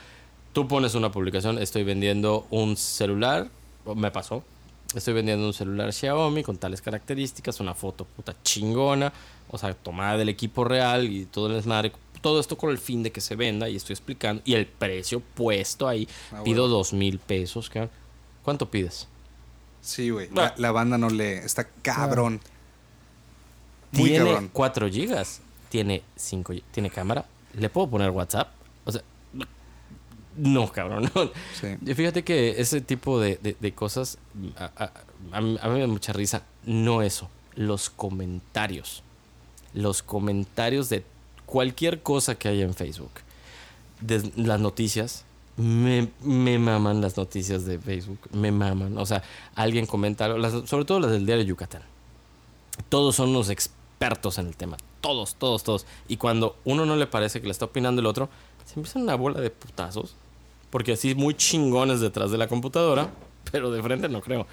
tú pones una publicación, estoy vendiendo un celular, me pasó, estoy vendiendo un celular Xiaomi con tales características, una foto puta chingona, o sea, tomada del equipo real y todo el desmadre, todo esto con el fin de que se venda y estoy explicando, y el precio puesto ahí, Ah, pido bueno. dos mil pesos, cabrón. ¿Cuánto pides? Sí, güey. Ah. La, la banda no lee. Está cabrón. Muy tiene cabrón. 4 gigas, tiene 5, tiene cámara, ¿le puedo poner WhatsApp? O sea, no, cabrón, no. Sí. Y Fíjate que ese tipo de, de- de cosas, a, a- a mí a mí me da mucha risa. No eso, los comentarios. Los comentarios de cualquier cosa que haya en Facebook. Las noticias. Me, me maman las noticias de Facebook. Me maman. O sea, alguien comenta algo, sobre todo las del diario Yucatán. Todos son unos expertos en el tema. Todos, todos, todos. Y cuando uno no le parece que le está opinando el otro, se empiezan una bola de putazos. Porque así muy chingones detrás de la computadora, pero de frente no creo.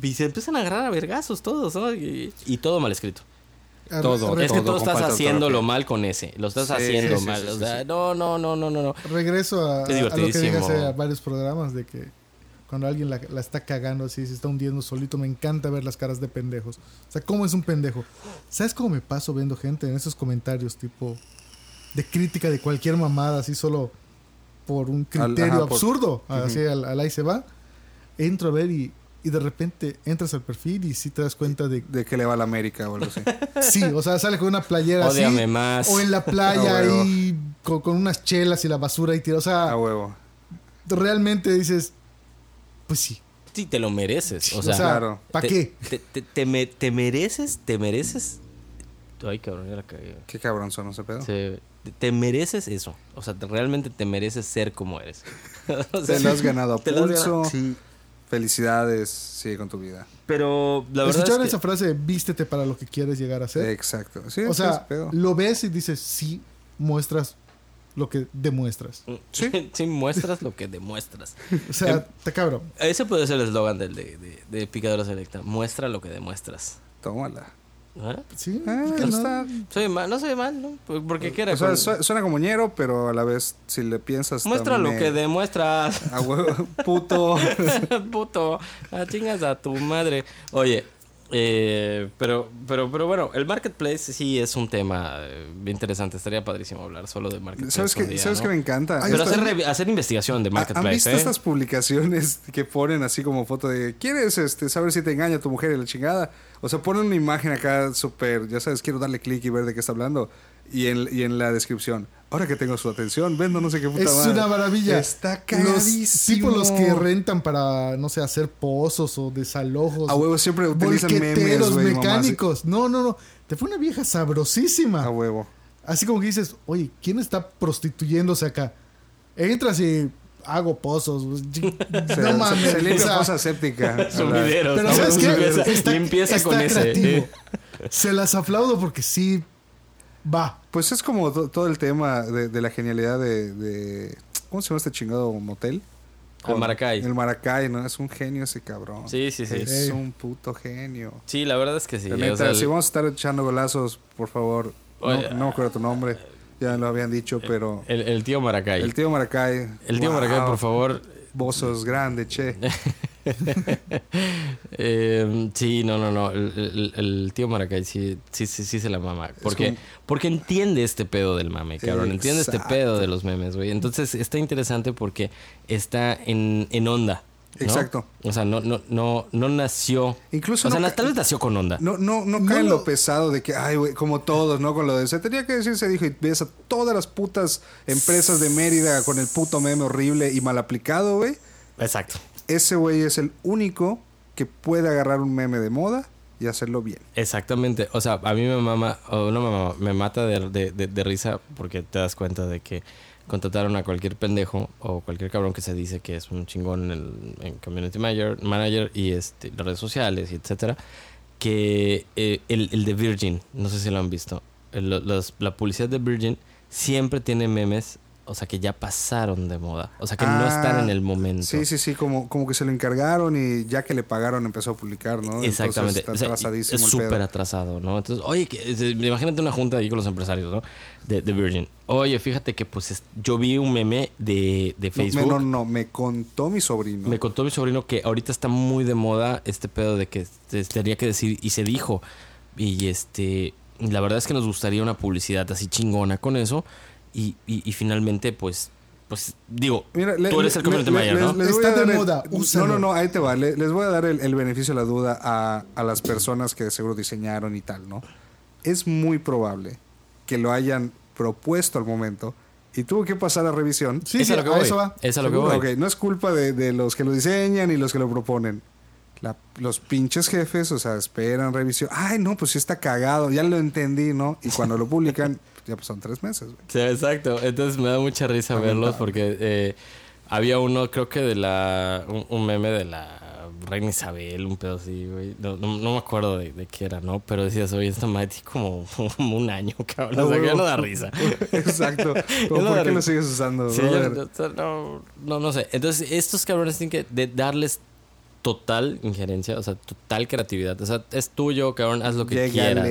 Y se empiezan a agarrar a vergazos todos, y todo mal escrito. A- Todo. es que todo tú estás haciéndolo mal con ese. Lo estás Sí, haciendo sí, sí, mal. sí, o sí, sea, sí. no, no, no, no, no, no. regreso a, lo que dije hace varios programas de que cuando alguien la, la está cagando así, se está hundiendo solito, me encanta ver las caras de pendejos. O sea, ¿cómo es un pendejo? ¿Sabes cómo me paso viendo gente en esos comentarios tipo de crítica de cualquier mamada, así solo por un Al- criterio por- absurdo? Así al, al ahí se va. Entro a ver y, y de repente entras al perfil y sí te das cuenta de... De que le va a la América o algo así. *laughs* Sí, o sea, sale con una playera así. Ódiame más. O en la playa *laughs* ahí con, con unas chelas y la basura y tira. O sea, A huevo. realmente dices, pues sí. Sí, te lo mereces. O O sea, claro. ¿para qué? Te, te- te me- te mereces, te mereces. Ay, cabrón, ya la cagué. Qué cabrón son ese pedo. Se- te- te mereces eso. O sea, te- realmente te mereces ser como eres. *laughs* O sea, Te lo has ganado a te lo has pulso. ganado. Sí. Felicidades. Sigue con tu vida. Pero la verdad ¿Escucharon es que esa frase, vístete para lo que quieres llegar a ser? Exacto. Sí, o sea, lo ves y dices, sí, muestras lo que demuestras. sí. *laughs* sí, muestras lo que demuestras. *laughs* O sea, te cabrón. Ese puede ser el eslogan del de, de, de Picadora Selecta. Muestra lo que demuestras. Tómala. ¿Ah? Sí, Ah, ¿por qué no? está- Soy mal, no soy mal, ¿no? Por- Porque quiera. O sea, con- su- suena como ñero, pero a la vez, si le piensas. Muestra lo que demuestras. A huevo, puto. *laughs* Puto, a chingas a tu madre. Oye, eh, pero, pero, pero bueno, el marketplace sí es un tema eh, interesante. Estaría padrísimo hablar solo de marketplace. ¿Sabes qué, día, ¿sabes ¿no? qué me encanta? Pero hacer, hacer investigación de ¿Han marketplace. visto ¿eh? estas publicaciones que ponen así como foto de ¿Quieres este, saber si te engaña tu mujer y la chingada? O sea, ponen una imagen acá súper, ya sabes, quiero darle clic y ver de qué está hablando. Y en, y en la descripción, ahora que tengo su atención, vendo no sé qué puta Es madre. una maravilla. Está Los cagadísimo. tipos los que rentan para, no sé, hacer pozos o desalojos. A huevo siempre utilizan memes, así. mecánicos. No, no, no. Te fue una vieja sabrosísima. A huevo. Así como que dices, oye, ¿quién está prostituyéndose acá? Entras y hago pozos. *laughs* Se, no mames. se, limpia o sea, séptica. *laughs* Sumideros, pero. ¿sabes qué? Limpieza, Está, limpieza está con ese. creativo. ¿eh? *laughs* Se las aplaudo porque sí va. Pues es como to- todo el tema de, de la genialidad de, de- ¿Cómo se llama este chingado motel? El Maracay. El Maracay, ¿no? Es un genio ese cabrón. Sí, sí, sí. Es un puto genio. Sí, la verdad es que sí. O el- si vamos a estar echando golazos, por favor. No, me acuerdo tu nombre. Ya lo habían dicho, pero. el, el tío Maracay. El tío Maracay. El tío wow, Maracay, por favor. Bozos grande, che. *laughs* *laughs* Eh, sí, no, no, no. El, el- el tío Maracay sí, sí, sí, sí se la mama. Porque, como- porque entiende este pedo del mame, cabrón. Entiende este pedo de los memes, güey. Entonces está interesante porque está en, en onda. ¿no? Exacto. O sea, no, no, no, no nació. Incluso O sea, no tal vez nació con onda. No, no, no cae en lo- lo pesado de que, ay, güey, como todos, ¿no? Con lo de se tenía que decir, se dijo, y ves a todas las putas empresas de Mérida con el puto meme horrible y mal aplicado, güey. Exacto. Ese güey es el único que puede agarrar un meme de moda y hacerlo bien. Exactamente. O sea, a mí me mama, no me mama, me mata de, risa porque te das cuenta de que contrataron a cualquier pendejo o cualquier cabrón que se dice que es un chingón en, el, en community manager, manager y este, las redes sociales y etcétera. Que eh, el, de Virgin, no sé si lo han visto. La publicidad de Virgin siempre tiene memes, o sea, que ya pasaron de moda. O sea, que no Ah, están en el momento. Sí, sí, sí, como, como que se lo encargaron y ya que le pagaron empezó a publicar, ¿no? Exactamente. Entonces, O está sea, atrasadísimo es súper atrasado, ¿no? Entonces, oye, que, imagínate una junta ahí con los empresarios, ¿no? De, de Virgin. Oye, fíjate que pues es- yo vi un meme de, de No, Facebook. me- No, no, me contó mi sobrino. Me contó mi sobrino que ahorita está muy de moda este pedo de que tenía que decir y se dijo. Y este, la verdad es que nos gustaría una publicidad así chingona con eso. Y, y, y finalmente, pues, pues digo, Mira, le- tú eres le- el community le- manager, les- ¿no? les voy Está a dar de el- moda, No, úsalo. no, no, ahí te va. Le- Les voy a dar el, el beneficio de la duda a, a las personas que de seguro diseñaron y tal, ¿no? Es muy probable que lo hayan propuesto al momento y tuvo que pasar a revisión. Sí, es sí, a lo que a voy. eso va. Es a lo que voy. ok, no es culpa de, de los que lo diseñan y los que lo proponen. La- los pinches jefes, o sea, esperan revisión. Ay, no, pues sí está cagado, ya lo entendí, ¿no? Y cuando lo publican, *laughs* ya pasaron tres meses, güey. Sí, exacto. Entonces me da mucha risa Lamentable. verlos porque eh, había uno, creo que de la. Un, un meme de la Reina Isabel, un pedo así, güey. No, no, no me acuerdo de, de qué era, ¿no? Pero decías, oye, esta madre tiene como, como *laughs* un año, cabrón. O sea, que ya no da risa. *laughs* Exacto. *laughs* Como, no ¿Por qué lo sigues usando? Sí, brother? yo- no, no, no sé. Entonces, estos cabrones tienen que de- darles total injerencia, o sea, total creatividad. O sea, es tuyo, cabrón, haz lo que quieras.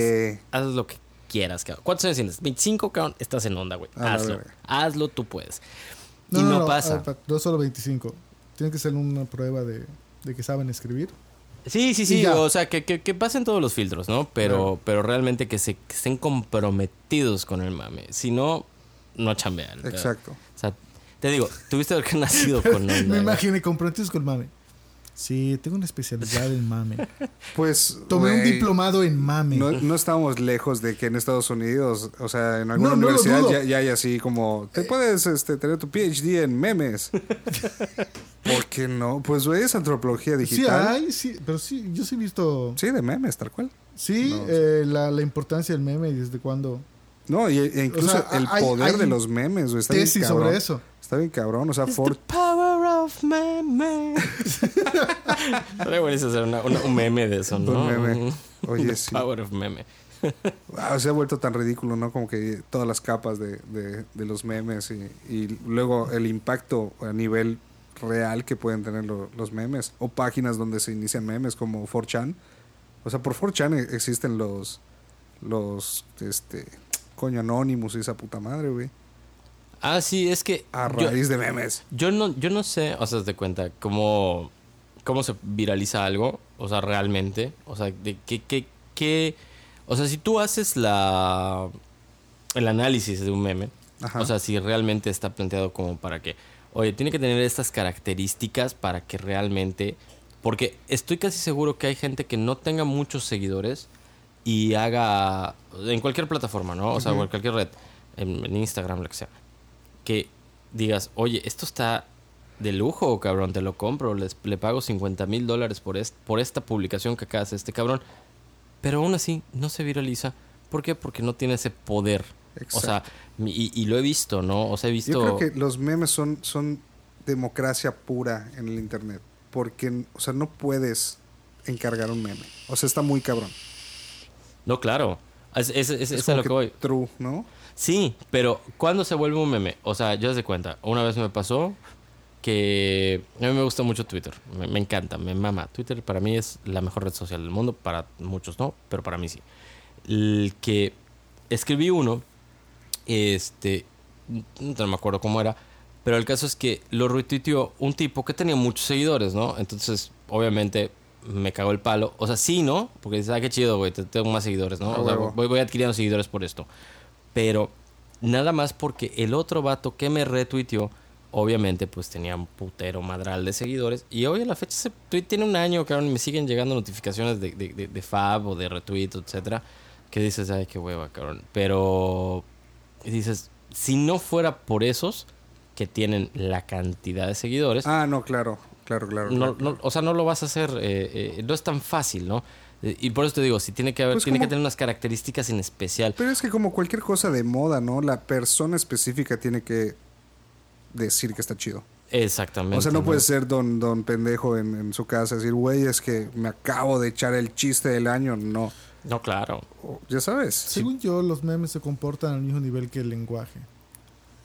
Haz lo que quieras, cabrón. ¿Cuántos años tienes? 25, cabrón, estás en onda, güey. Hazlo. Hazlo, tú puedes. No, y no, no, no, pasa. ah, No solo 25. Tiene que ser una prueba de, de que saben escribir. Sí, sí, sí. O sea, que, que, que pasen todos los filtros, ¿no? Pero, Claro. pero realmente que se que estén comprometidos con el mame. Si no, no chambean. Exacto. O sea, te digo, tuviste que haber *laughs* nacido *laughs* con onda. Me imaginé comprometidos con mame. Sí, tengo una especialidad en mame. *laughs* Pues. Tomé un diplomado en mame. No, no estábamos lejos de que en Estados Unidos, o sea, en alguna No, universidad ya, ya hay así como, te puedes este, tener tu PhD en memes. *laughs* ¿Por qué no? Pues, güey, es antropología sí digital. hay, sí, pero sí, yo sí he visto. Sí, de memes, tal cual. Sí, eh, la, la importancia del meme y desde cuándo. No, y, e incluso sea, el hay- poder hay de los memes, güey. Tesis sobre eso. Está bien cabrón. O sea, It's the power of meme. Estaría buenísimo hacer una- una- un meme de eso, ¿no? Un meme. *laughs* Oye, The sí. Power of meme. Ah, se ha vuelto tan ridículo, ¿no? Como que todas las capas de, de- de los memes y, y luego el impacto a nivel real que pueden tener lo- los memes. O páginas donde se inician memes como 4chan. O sea, por 4chan e- existen los, los, este, coño, Anonymous y esa puta madre, güey. Ah, sí, es que. A yo- raíz de memes. Yo no, yo no sé, o sea, te cuenta, cómo, cómo se viraliza algo, o sea, realmente. O sea, de qué, qué, qué- O sea, si tú haces la. el análisis de un meme, Ajá. o sea, si realmente está planteado como para que. Oye, tiene que tener estas características para que realmente. Porque estoy casi seguro que hay gente que no tenga muchos seguidores y haga. en cualquier plataforma, ¿no? O sea, en cualquier red, en, en Instagram, lo que sea. Que digas, oye, esto está de lujo, cabrón, te lo compro, les, le pago 50 mil dólares por, est- por esta publicación que acá hace este cabrón. Pero aún así, no se viraliza. ¿Por qué? Porque no tiene ese poder. O sea, y, y lo he visto, ¿no? O sea, he visto... Yo creo que los memes son, son democracia pura en el internet. Porque, o sea, no puedes encargar un meme. O sea, está muy cabrón. No, claro. Es, es, es- es a lo que voy. True, ¿no? Sí, pero ¿cuándo se vuelve un meme? O sea, yo de cuenta, una vez me pasó que a mí me gusta mucho Twitter, me, me encanta, me mama. Twitter para mí es la mejor red social del mundo, para muchos no, pero para mí sí. El que escribí uno, este, no me acuerdo cómo era, pero el caso es que lo retuiteó un tipo que tenía muchos seguidores, ¿no? Entonces, obviamente, me cagó el palo. O sea, sí, ¿no? Porque dices, ah, qué chido, güey, te- tengo más seguidores, ¿no? A O sea, voy, voy adquiriendo seguidores por esto. Pero nada más porque el otro vato que me retuiteó, obviamente pues tenía un putero madral de seguidores. Y hoy a la fecha ese tweet tiene un año, cabrón, y me siguen llegando notificaciones de, de, de, de Fab o de retweet, etcétera. Que dices, ay, qué hueva, cabrón. Pero dices, si no fuera por esos que tienen la cantidad de seguidores, Ah, no, claro, claro, claro. no, claro. no- o sea, no lo vas a hacer, eh, eh, no es tan fácil, ¿no? Eh, Y por eso te digo, si tiene que haber, Pues tiene que tener unas características en especial. Pero es que como cualquier cosa de moda, ¿no? La persona específica tiene que decir que está chido. Exactamente. O sea, no puede ser don, don pendejo en, en su casa decir, güey, es que me acabo de echar el chiste del año. No, No, claro. O- ya sabes. Según yo, los memes se comportan al mismo nivel que el lenguaje.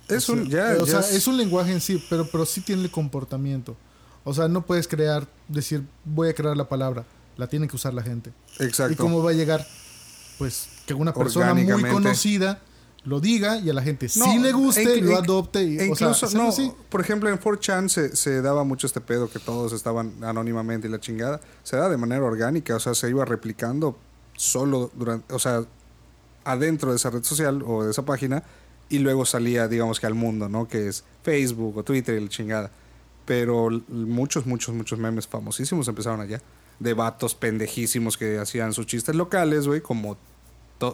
Es O un, sea, ya, o ya sea, es un lenguaje en sí, pero, pero sí tiene el comportamiento. O sea, no puedes crear, decir, voy a crear la palabra. La tiene que usar la gente. Exacto. ¿Y cómo va a llegar? Pues que una persona muy conocida lo diga y a la gente No, sí le guste, e- lo adopte. Y, E o sea, incluso, no, así. por ejemplo, en 4chan se, se daba mucho este pedo que todos estaban anónimamente y la chingada. Se da de manera orgánica, o sea, se iba replicando solo durante, o sea, adentro de esa red social o de esa página y luego salía, digamos que al mundo, ¿no? Que es Facebook o Twitter y la chingada. Pero muchos, muchos, muchos memes famosísimos empezaron allá. De vatos pendejísimos que hacían sus chistes locales, güey, como,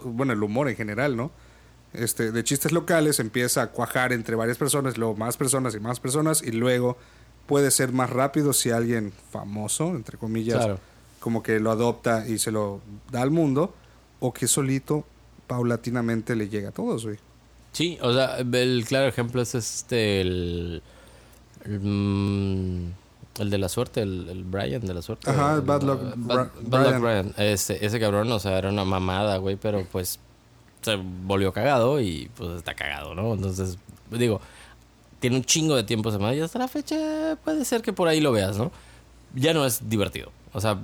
bueno, el humor en general, ¿no? este, de chistes locales empieza a cuajar entre varias personas, luego más personas y más personas, y luego puede ser más rápido si alguien famoso, entre comillas, Claro. como que lo adopta y se lo da al mundo, o que solito, paulatinamente le llega a todos, güey. Sí, o sea, el claro ejemplo es este, el... el, mm, el de la suerte, el, el Brian de la suerte. Ajá, el- Bad Luck Bad, Bri- Bad Luck Brian. Brian. Este, ese cabrón, o sea, era una mamada, güey, pero pues se volvió cagado y pues está cagado, ¿no? Entonces, digo, tiene un chingo de tiempo semana y hasta la fecha puede ser que por ahí lo veas, ¿no? Ya no es divertido. O sea,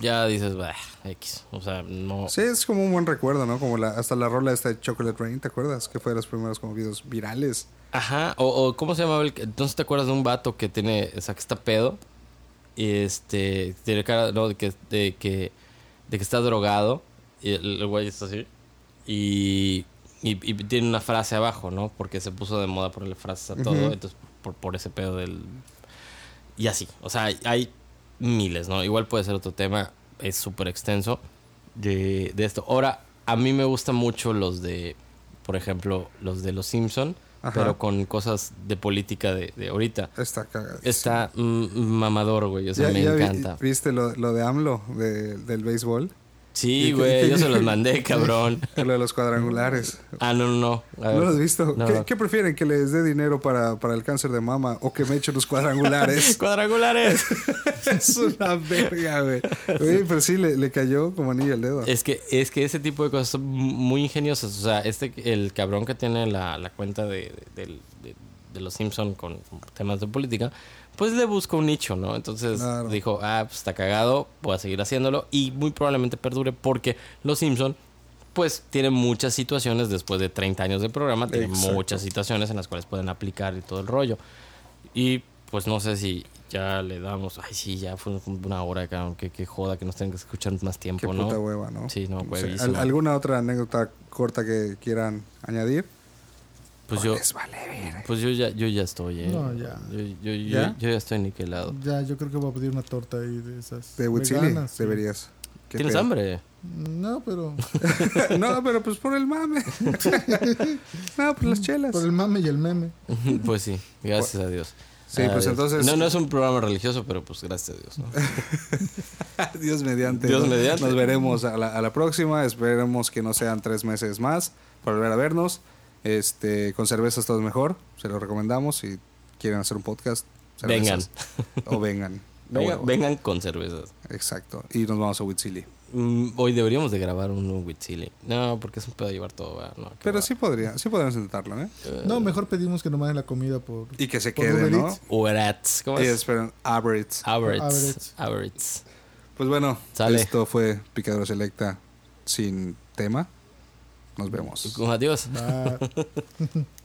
ya dices, bah, X. O sea, no. Sí, es como un buen recuerdo, ¿no? Como la, hasta la rola esta de Chocolate Rain, ¿te acuerdas? Que fue de los primeros como videos virales. Ajá, o, o ¿cómo se llamaba el entonces te acuerdas de un vato que tiene, o sea, que está pedo y este tiene cara no de que de que de que está drogado y el, el güey está así y, y, y tiene una frase abajo, ¿no? Porque se puso de moda ponerle frases a todo, entonces por, por ese pedo del y así, o sea, hay miles, ¿no? Igual puede ser otro tema, es súper extenso de, de esto. Ahora, a mí me gustan mucho los de, por ejemplo, los de Los Simpson, Ajá. pero con cosas de política de, de ahorita. Está cagado. Está mm, mamador, güey, o sea, ¿Ya, me ya vi- encanta. ¿Viste lo, lo de AMLO, de- del béisbol? Sí, güey, yo se los mandé, *laughs* cabrón. Lo de los cuadrangulares. Ah, no, no, no. A ¿No ver. lo has visto? No, ¿Qué, no. qué prefieren? ¿Que les dé dinero para, para el cáncer de mama o que me echen los cuadrangulares? *laughs* ¡Cuadrangulares! *laughs* es una verga, güey. Pero sí, le, le cayó como anillo al dedo. Es que, es que ese tipo de cosas son muy ingeniosas. O sea, este, el cabrón que tiene la, la cuenta de, de- de los Simpson con temas de política, pues le busca un nicho, ¿no? Entonces Claro. dijo, ah, pues está cagado, voy a seguir haciéndolo y muy probablemente perdure porque los Simpson, pues tienen muchas situaciones después de 30 años de programa, tienen Exacto. muchas situaciones en las cuales pueden aplicar y todo el rollo. Y pues no sé si ya le damos, ay sí, ya fue una hora, cabrón, que, que joda que nos tengan que escuchar más Qué tiempo, puta ¿no? hueva, ¿no? Sí, no, O sea, huevísimo. ¿al- ¿Alguna otra anécdota corta que quieran añadir? Pues yo, Les vale verga. pues yo ya, yo ya estoy, ¿eh? No, ya. Yo, ¿Ya? yo ya estoy niquelado. Ya, yo creo que voy a pedir una torta ahí de esas. De Huitzili deberías. ¿Qué ¿Tienes pedo? hambre? No, pero *laughs* no, pero pues por el mame. *laughs* no, por las chelas. por el mame y el meme. *laughs* pues sí, gracias a Dios. Sí, Ah, pues Dios. entonces- No, no es un programa religioso, pero pues gracias a Dios, ¿no? Dios mediante. Dios Nos- mediante. Nos veremos a la, a la próxima. Esperemos que no sean tres meses más para volver a vernos. Este, con cervezas todo es mejor. Se lo recomendamos. Si quieren hacer un podcast, Vengan. cervezas. O vengan. *laughs* Vengan, O- vengan con cervezas. Exacto. Y nos vamos a Huitzili. Mm, hoy deberíamos de grabar un with chili. No, porque es un pedo llevar todo. No, Pero va. sí podría, sí podríamos intentarlo, ¿eh? Eh, No, mejor pedimos que nos manden la comida por. Y que se quede, ¿no? Uberats. ¿Cómo Y es? Average. Average. Pues bueno, Sale. esto fue Picadora Selecta sin tema. Nos vemos. Adiós. Va. *laughs*